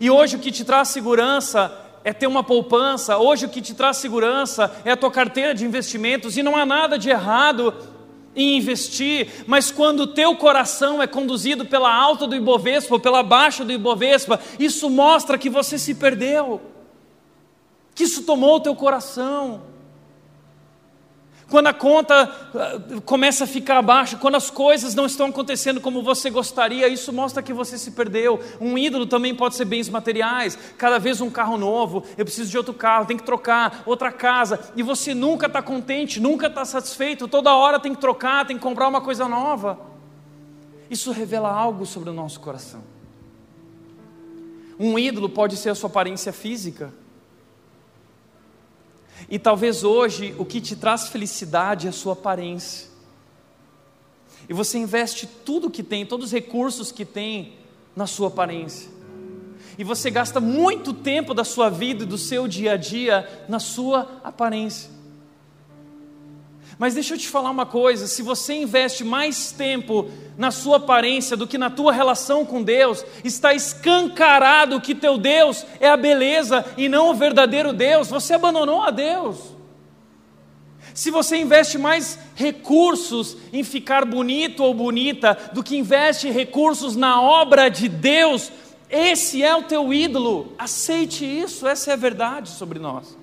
E hoje o que te traz segurança é ter uma poupança, hoje o que te traz segurança é a tua carteira de investimentos, e não há nada de errado em investir, mas quando o teu coração é conduzido pela alta do Ibovespa ou pela baixa do Ibovespa, isso mostra que você se perdeu, que isso tomou o teu coração. Quando a conta ah, começa a ficar abaixo, quando as coisas não estão acontecendo como você gostaria, isso mostra que você se perdeu. Um ídolo também pode ser bens materiais. Cada vez um carro novo, eu preciso de outro carro, tem que trocar, outra casa. E você nunca está contente, nunca está satisfeito, toda hora tem que trocar, tem que comprar uma coisa nova. Isso revela algo sobre o nosso coração. Um ídolo pode ser a sua aparência física. E talvez hoje o que te traz felicidade é a sua aparência. E você investe tudo que tem, todos os recursos que tem na sua aparência. E você gasta muito tempo da sua vida e do seu dia a dia na sua aparência. Mas deixa eu te falar uma coisa: se você investe mais tempo na sua aparência do que na tua relação com Deus, está escancarado que teu Deus é a beleza e não o verdadeiro Deus. Você abandonou a Deus. se você investe mais recursos em ficar bonito ou bonita do que investe recursos na obra de Deus, esse é o teu ídolo. Aceite isso, essa é a verdade sobre nós.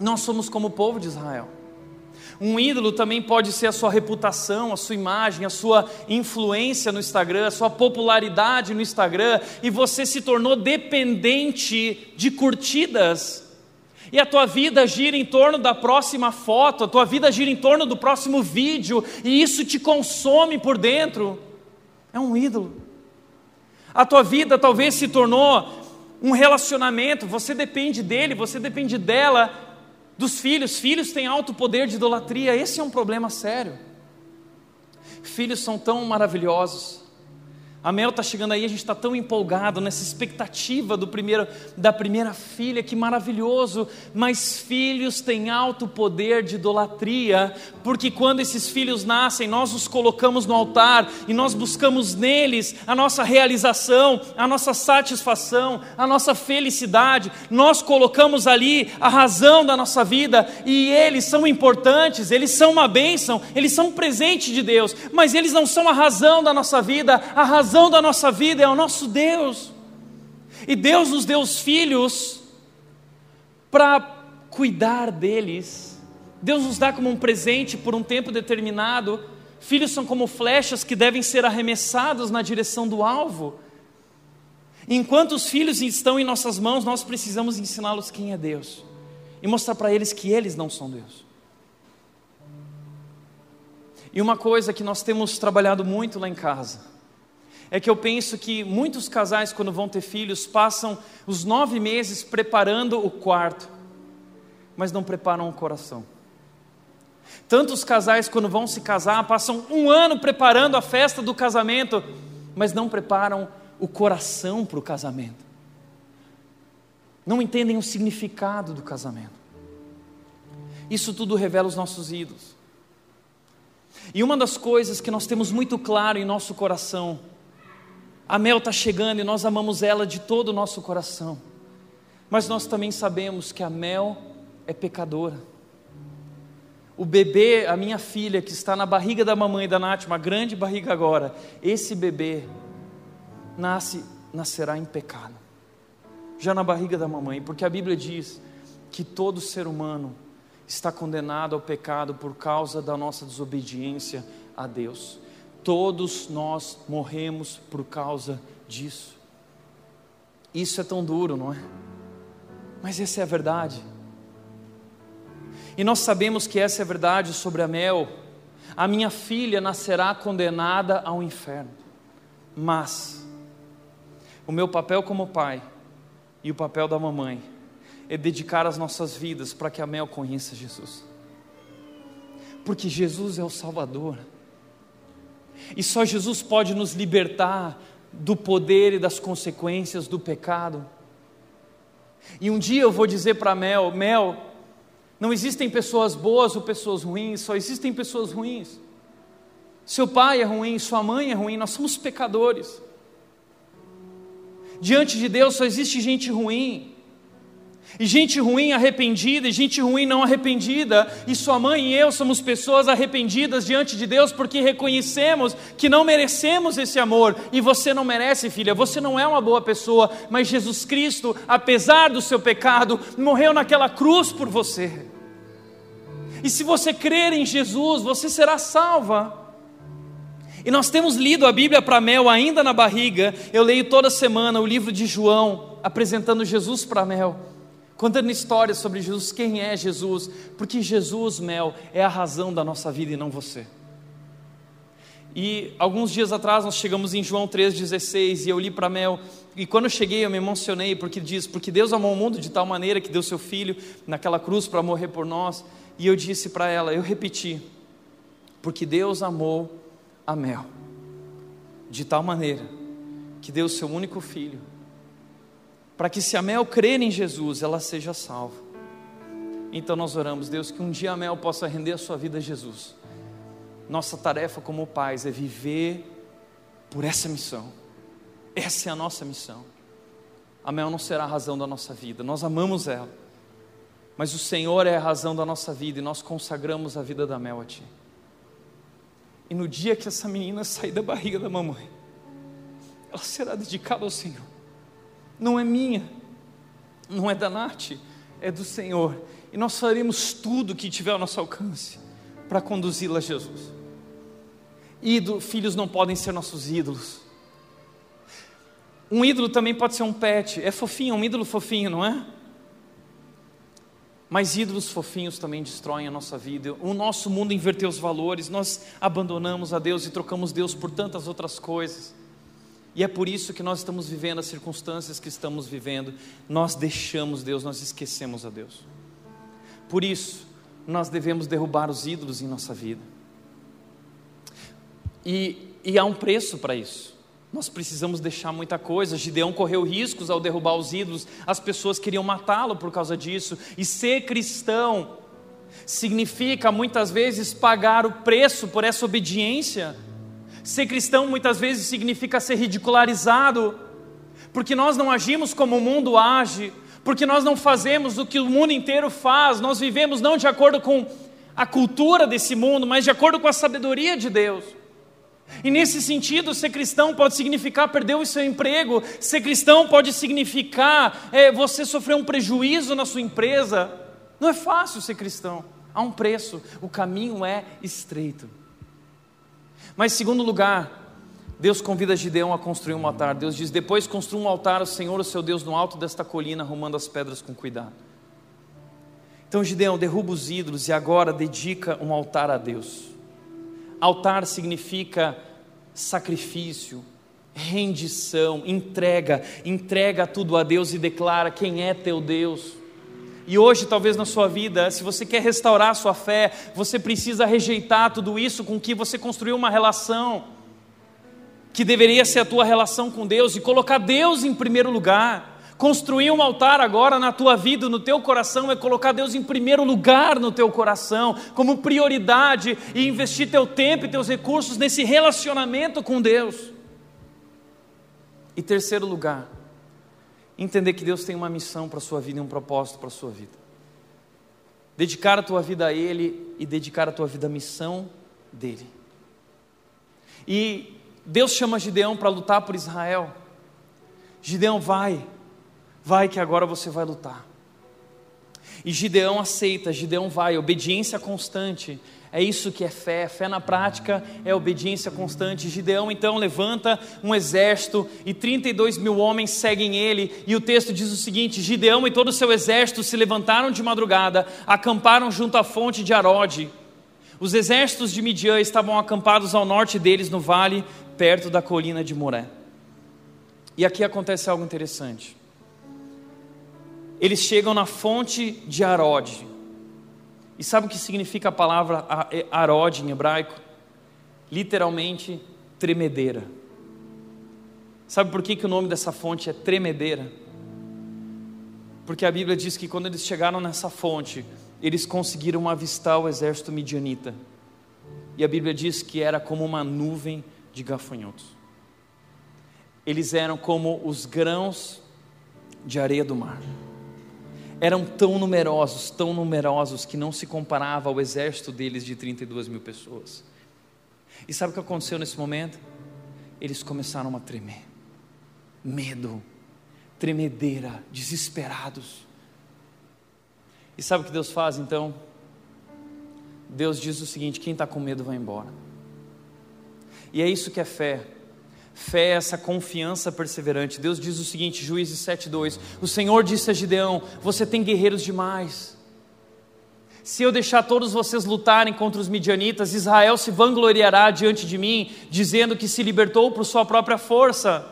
Nós somos como o povo de Israel. Um ídolo também pode ser a sua reputação, a sua imagem, a sua influência no Instagram, a sua popularidade no Instagram, e você se tornou dependente de curtidas. E a tua vida gira em torno da próxima foto, a tua vida gira em torno do próximo vídeo, e isso te consome por dentro. É um ídolo. A tua vida talvez se tornou um relacionamento, você depende dele, você depende dela dos filhos. Filhos têm alto poder de idolatria, esse é um problema sério. Filhos são tão maravilhosos, a Mel está chegando aí, a gente está tão empolgado nessa expectativa do primeiro, da primeira filha, que maravilhoso. Mas filhos têm alto poder de idolatria, porque quando esses filhos nascem, nós os colocamos no altar e nós buscamos neles a nossa realização, a nossa satisfação, a nossa felicidade. Nós colocamos ali a razão da nossa vida e eles são importantes, eles são uma bênção, eles são um presente de Deus, mas eles não são a razão da nossa vida, a razão razão da nossa vida é o nosso Deus. E Deus nos deu os filhos para cuidar deles. Deus nos dá como um presente por um tempo determinado. Filhos são como flechas que devem ser arremessados na direção do alvo. Enquanto os filhos estão em nossas mãos, nós precisamos ensiná-los quem é Deus e mostrar para eles que eles não são Deus. E uma coisa que nós temos trabalhado muito lá em casa é que eu penso que muitos casais, quando vão ter filhos, passam os nove meses preparando o quarto, mas não preparam o coração. Tantos casais, quando vão se casar, passam um ano preparando a festa do casamento, mas não preparam o coração para o casamento. Não entendem o significado do casamento. Isso tudo revela os nossos ídolos. E uma das coisas que nós temos muito claro em nosso coração a Mel está chegando e nós amamos ela de todo o nosso coração. Mas nós também sabemos que a Mel é pecadora. O bebê, a minha filha, que está na barriga da mamãe da Nath, uma grande barriga agora, esse bebê nasce, nascerá em pecado. Já na barriga da mamãe, porque a Bíblia diz que todo ser humano está condenado ao pecado por causa da nossa desobediência a Deus. Todos nós morremos por causa disso. Isso é tão duro, não é? Mas essa é a verdade. E nós sabemos que essa é a verdade sobre a Mel. A minha filha nascerá condenada ao inferno. Mas o meu papel como pai e o papel da mamãe é dedicar as nossas vidas para que a Mel conheça Jesus. Porque Jesus é o Salvador. E só Jesus pode nos libertar do poder e das consequências do pecado. E um dia eu vou dizer para Mel: Mel, não existem pessoas boas ou pessoas ruins, só existem pessoas ruins. Seu pai é ruim, sua mãe é ruim, nós somos pecadores. Diante de Deus só existe gente ruim. E gente ruim arrependida, e gente ruim não arrependida, e sua mãe e eu somos pessoas arrependidas diante de Deus porque reconhecemos que não merecemos esse amor, e você não merece, filha, você não é uma boa pessoa, mas Jesus Cristo, apesar do seu pecado, morreu naquela cruz por você. E se você crer em Jesus, você será salva. E nós temos lido a Bíblia para Mel ainda na barriga, eu leio toda semana o livro de João, apresentando Jesus para Mel contando histórias sobre Jesus, quem é Jesus, porque Jesus, Mel, é a razão da nossa vida e não você. E alguns dias atrás nós chegamos em João 3,16 e eu li para Mel, e quando eu cheguei eu me emocionei, porque diz: Porque Deus amou o mundo de tal maneira que deu seu filho naquela cruz para morrer por nós, e eu disse para ela, eu repeti, porque Deus amou a Mel de tal maneira que deu seu único filho para que se a Mel crer em Jesus, ela seja salva. Então nós oramos, Deus, que um dia a Mel possa render a sua vida a Jesus. Nossa tarefa como pais é viver por essa missão. Essa é a nossa missão. A Mel não será a razão da nossa vida, nós amamos ela. mas o Senhor é a razão da nossa vida e nós consagramos a vida da Mel a Ti. E no dia que essa menina sair da barriga da mamãe, ela será dedicada ao Senhor. Não é minha, não é da Nath, é do Senhor. E nós faremos tudo que tiver ao nosso alcance para conduzi-la a Jesus. Ídolo, filhos não podem ser nossos ídolos. Um ídolo também pode ser um pet, é fofinho, um ídolo fofinho, não é? Mas ídolos fofinhos também destroem a nossa vida. O nosso mundo inverteu os valores, nós abandonamos a Deus e trocamos Deus por tantas outras coisas. E é por isso que nós estamos vivendo as circunstâncias que estamos vivendo. Nós deixamos Deus, nós esquecemos a Deus. Por isso, nós devemos derrubar os ídolos em nossa vida. E, e há um preço para isso. Nós precisamos deixar muita coisa. Gideão correu riscos ao derrubar os ídolos, as pessoas queriam matá-lo por causa disso. E ser cristão significa muitas vezes pagar o preço por essa obediência. Ser cristão muitas vezes significa ser ridicularizado, porque nós não agimos como o mundo age, porque nós não fazemos o que o mundo inteiro faz, nós vivemos não de acordo com a cultura desse mundo, mas de acordo com a sabedoria de Deus. E nesse sentido, ser cristão pode significar perder o seu emprego, ser cristão pode significar é, você sofrer um prejuízo na sua empresa. Não é fácil ser cristão, há um preço, o caminho é estreito. Mas, segundo lugar, Deus convida Gideão a construir um altar. Deus diz: Depois construa um altar ao Senhor, o seu Deus, no alto desta colina, arrumando as pedras com cuidado. Então, Gideão derruba os ídolos e agora dedica um altar a Deus. Altar significa sacrifício, rendição, entrega, entrega tudo a Deus e declara quem é teu Deus. E hoje, talvez na sua vida, se você quer restaurar a sua fé, você precisa rejeitar tudo isso com que você construiu uma relação que deveria ser a tua relação com Deus e colocar Deus em primeiro lugar. Construir um altar agora na tua vida, no teu coração, é colocar Deus em primeiro lugar no teu coração, como prioridade, e investir teu tempo e teus recursos nesse relacionamento com Deus. E terceiro lugar, entender que Deus tem uma missão para a sua vida e um propósito para a sua vida. Dedicar a tua vida a Ele e dedicar a tua vida à missão dEle. E Deus chama Gideão para lutar por Israel. Gideão vai, vai que agora você vai lutar. E Gideão aceita, Gideão vai, obediência constante. É isso que é fé. Fé na prática é obediência constante. Gideão então levanta um exército e 32 mil homens seguem ele. E o texto diz o seguinte: Gideão e todo o seu exército se levantaram de madrugada, acamparam junto à fonte de Arode. Os exércitos de Midian estavam acampados ao norte deles no vale, perto da colina de Moré. E aqui acontece algo interessante eles chegam na fonte de Arode. E sabe o que significa a palavra Arode em hebraico? Literalmente, tremedeira. Sabe por que, que o nome dessa fonte é tremedeira? Porque a Bíblia diz que quando eles chegaram nessa fonte, eles conseguiram avistar o exército midianita. E a Bíblia diz que era como uma nuvem de gafanhotos. Eles eram como os grãos de areia do mar eram tão numerosos, tão numerosos, que não se comparava ao exército deles de 32 mil pessoas. E sabe o que aconteceu nesse momento? Eles começaram a tremer, medo, tremedeira, desesperados. E sabe o que Deus faz então? Deus diz o seguinte: quem está com medo vai embora. E é isso que é fé. Fé é essa confiança perseverante. Deus diz o seguinte, Juízes 7:2. O Senhor disse a Gideão: Você tem guerreiros demais. Se eu deixar todos vocês lutarem contra os midianitas, Israel se vangloriará diante de mim, dizendo que se libertou por sua própria força.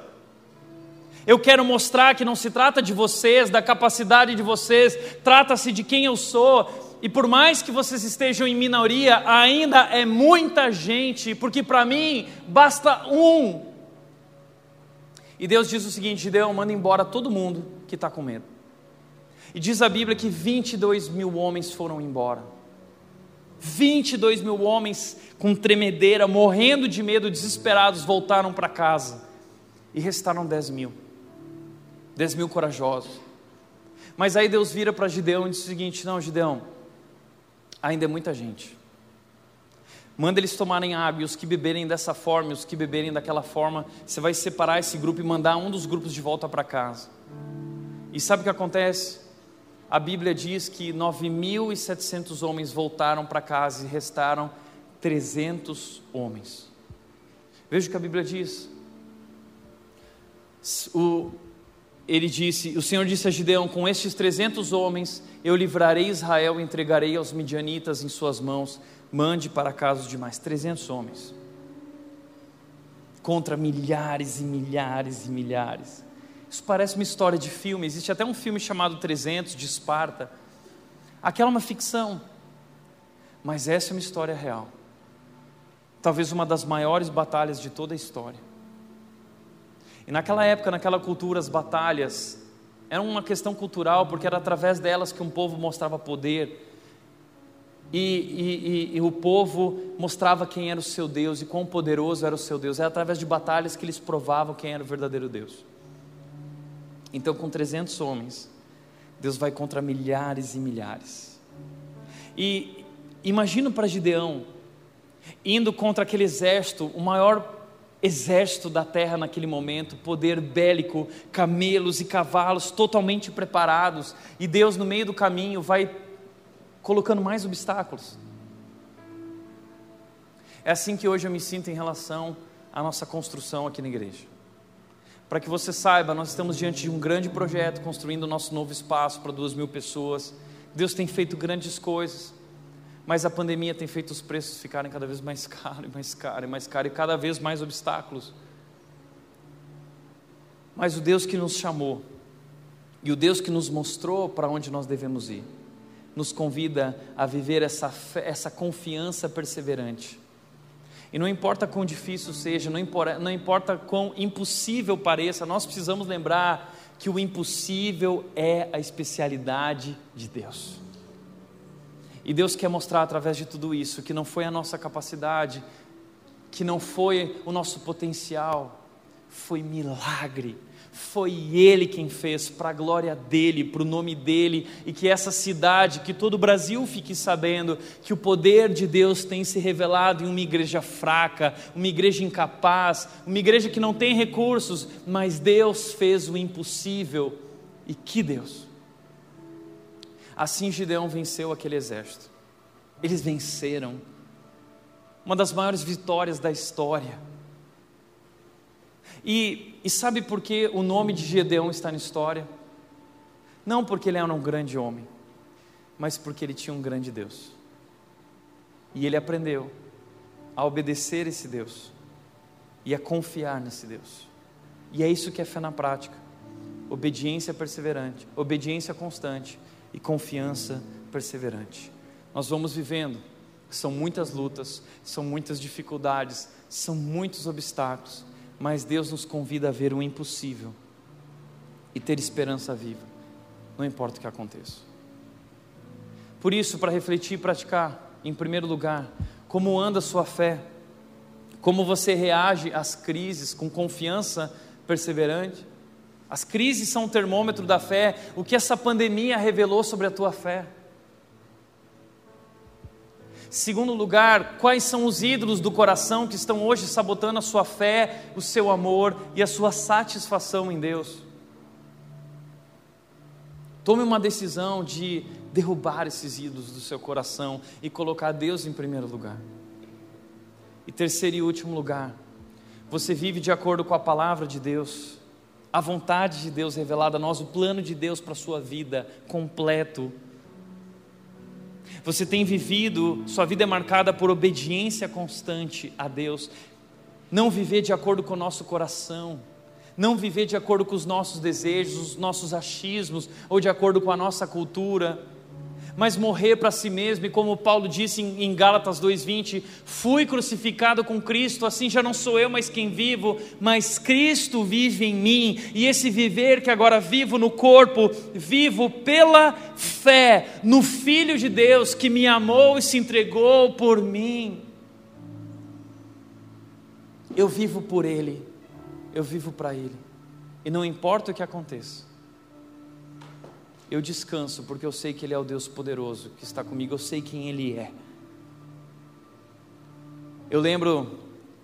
Eu quero mostrar que não se trata de vocês, da capacidade de vocês, trata-se de quem eu sou. E por mais que vocês estejam em minoria, ainda é muita gente, porque para mim basta um e Deus diz o seguinte: Gideão, manda embora todo mundo que está com medo. E diz a Bíblia que 22 mil homens foram embora. 22 mil homens com tremedeira, morrendo de medo, desesperados, voltaram para casa. E restaram 10 mil. 10 mil corajosos. Mas aí Deus vira para Gideão e diz o seguinte: Não, Gideão, ainda é muita gente. Manda eles tomarem água, e os que beberem dessa forma, e os que beberem daquela forma, você vai separar esse grupo e mandar um dos grupos de volta para casa. E sabe o que acontece? A Bíblia diz que 9.700 homens voltaram para casa e restaram 300 homens. Veja o que a Bíblia diz. O, ele disse: O Senhor disse a Gideão: Com estes 300 homens eu livrarei Israel e entregarei aos midianitas em suas mãos. Mande para casa de mais 300 homens. Contra milhares e milhares e milhares. Isso parece uma história de filme. Existe até um filme chamado 300 de Esparta. Aquela é uma ficção. Mas essa é uma história real. Talvez uma das maiores batalhas de toda a história. E naquela época, naquela cultura, as batalhas eram uma questão cultural, porque era através delas que um povo mostrava poder. E, e, e, e, o povo mostrava quem era o seu Deus e quão poderoso era o seu Deus. Era através de batalhas que eles provavam quem era o verdadeiro Deus. Então, com 300 homens, Deus vai contra milhares e milhares. E imagino para Gideão indo contra aquele exército, o maior exército da terra naquele momento, poder bélico, camelos e cavalos totalmente preparados, e Deus no meio do caminho vai colocando mais obstáculos. É assim que hoje eu me sinto em relação à nossa construção aqui na igreja. Para que você saiba, nós estamos diante de um grande projeto, construindo o nosso novo espaço para duas mil pessoas. Deus tem feito grandes coisas. Mas a pandemia tem feito os preços ficarem cada vez mais caros, e mais caros, e mais caros, e cada vez mais obstáculos. Mas o Deus que nos chamou, e o Deus que nos mostrou para onde nós devemos ir, nos convida a viver essa, essa confiança perseverante. E não importa quão difícil seja, não importa, não importa quão impossível pareça, nós precisamos lembrar que o impossível é a especialidade de Deus. E Deus quer mostrar através de tudo isso que não foi a nossa capacidade, que não foi o nosso potencial, foi milagre. Foi Ele quem fez, para a glória dEle, para o nome dEle, e que essa cidade, que todo o Brasil fique sabendo que o poder de Deus tem se revelado em uma igreja fraca, uma igreja incapaz, uma igreja que não tem recursos, mas Deus fez o impossível. E que Deus! Assim Gideão venceu aquele exército. Eles venceram. Uma das maiores vitórias da história. E, e sabe por que o nome de Gideão está na história? Não porque ele era um grande homem, mas porque ele tinha um grande Deus. E ele aprendeu a obedecer esse Deus e a confiar nesse Deus. E é isso que é fé na prática: obediência perseverante, obediência constante e confiança perseverante. Nós vamos vivendo, são muitas lutas, são muitas dificuldades, são muitos obstáculos, mas Deus nos convida a ver o impossível e ter esperança viva, não importa o que aconteça. Por isso, para refletir e praticar, em primeiro lugar, como anda a sua fé, como você reage às crises com confiança perseverante, as crises são o termômetro da fé. O que essa pandemia revelou sobre a tua fé? Segundo lugar, quais são os ídolos do coração que estão hoje sabotando a sua fé, o seu amor e a sua satisfação em Deus? Tome uma decisão de derrubar esses ídolos do seu coração e colocar Deus em primeiro lugar. E terceiro e último lugar, você vive de acordo com a palavra de Deus a vontade de Deus revelada a nós, o plano de Deus para a sua vida completo. Você tem vivido, sua vida é marcada por obediência constante a Deus, não viver de acordo com o nosso coração, não viver de acordo com os nossos desejos, os nossos achismos ou de acordo com a nossa cultura mas morrer para si mesmo, e como Paulo disse em Gálatas 2,20: fui crucificado com Cristo, assim já não sou eu mais quem vivo, mas Cristo vive em mim, e esse viver que agora vivo no corpo, vivo pela fé no Filho de Deus que me amou e se entregou por mim. Eu vivo por Ele, eu vivo para Ele, e não importa o que aconteça, eu descanso, porque eu sei que Ele é o Deus poderoso que está comigo, eu sei quem Ele é. Eu lembro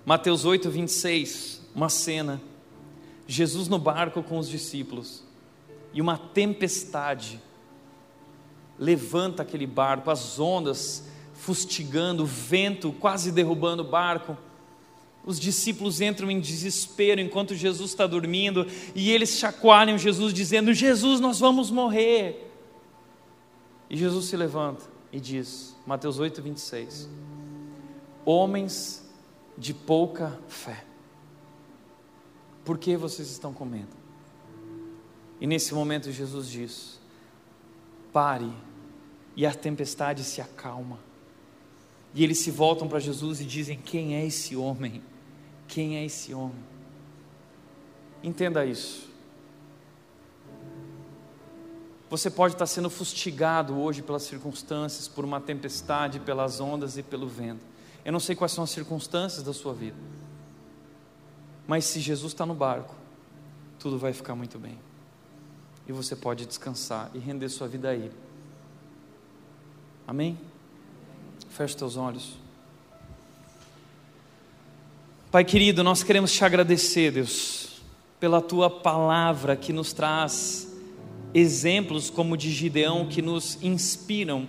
Mateus 8, 26, uma cena, Jesus no barco com os discípulos, e uma tempestade levanta aquele barco, as ondas fustigando, o vento quase derrubando o barco. Os discípulos entram em desespero enquanto Jesus está dormindo e eles chacoalham Jesus, dizendo: Jesus, nós vamos morrer. E Jesus se levanta e diz, Mateus 8, 26, Homens de pouca fé, por que vocês estão com medo? E nesse momento Jesus diz: Pare, e a tempestade se acalma. E eles se voltam para Jesus e dizem: Quem é esse homem? Quem é esse homem? Entenda isso. Você pode estar sendo fustigado hoje pelas circunstâncias, por uma tempestade, pelas ondas e pelo vento. Eu não sei quais são as circunstâncias da sua vida, mas se Jesus está no barco, tudo vai ficar muito bem. E você pode descansar e render sua vida a Ele. Amém? Feche teus olhos. Pai querido, nós queremos te agradecer, Deus, pela tua palavra que nos traz exemplos como de Gideão que nos inspiram,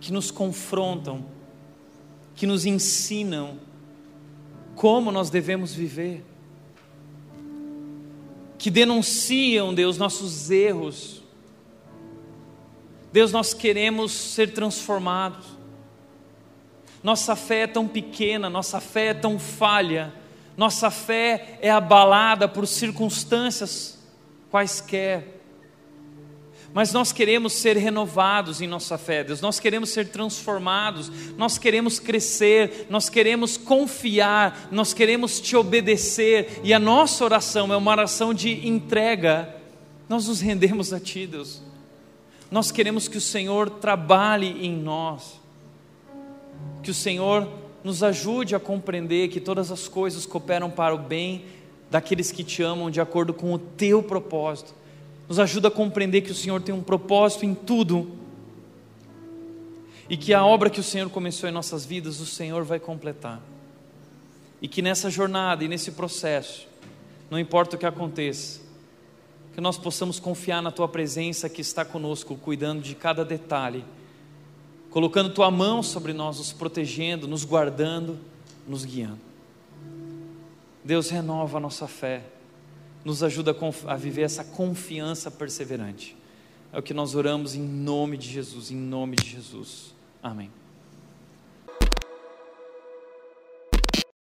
que nos confrontam, que nos ensinam como nós devemos viver, que denunciam, Deus, nossos erros. Deus, nós queremos ser transformados. Nossa fé é tão pequena, nossa fé é tão falha, nossa fé é abalada por circunstâncias quaisquer. Mas nós queremos ser renovados em nossa fé, Deus, nós queremos ser transformados, nós queremos crescer, nós queremos confiar, nós queremos te obedecer, e a nossa oração é uma oração de entrega, nós nos rendemos a Ti, Deus. Nós queremos que o Senhor trabalhe em nós que o Senhor nos ajude a compreender que todas as coisas cooperam para o bem daqueles que te amam de acordo com o teu propósito. Nos ajuda a compreender que o Senhor tem um propósito em tudo e que a obra que o Senhor começou em nossas vidas, o Senhor vai completar. E que nessa jornada e nesse processo, não importa o que aconteça, que nós possamos confiar na tua presença que está conosco, cuidando de cada detalhe colocando tua mão sobre nós, nos protegendo, nos guardando, nos guiando. Deus renova a nossa fé, nos ajuda a viver essa confiança perseverante. É o que nós oramos em nome de Jesus, em nome de Jesus. Amém.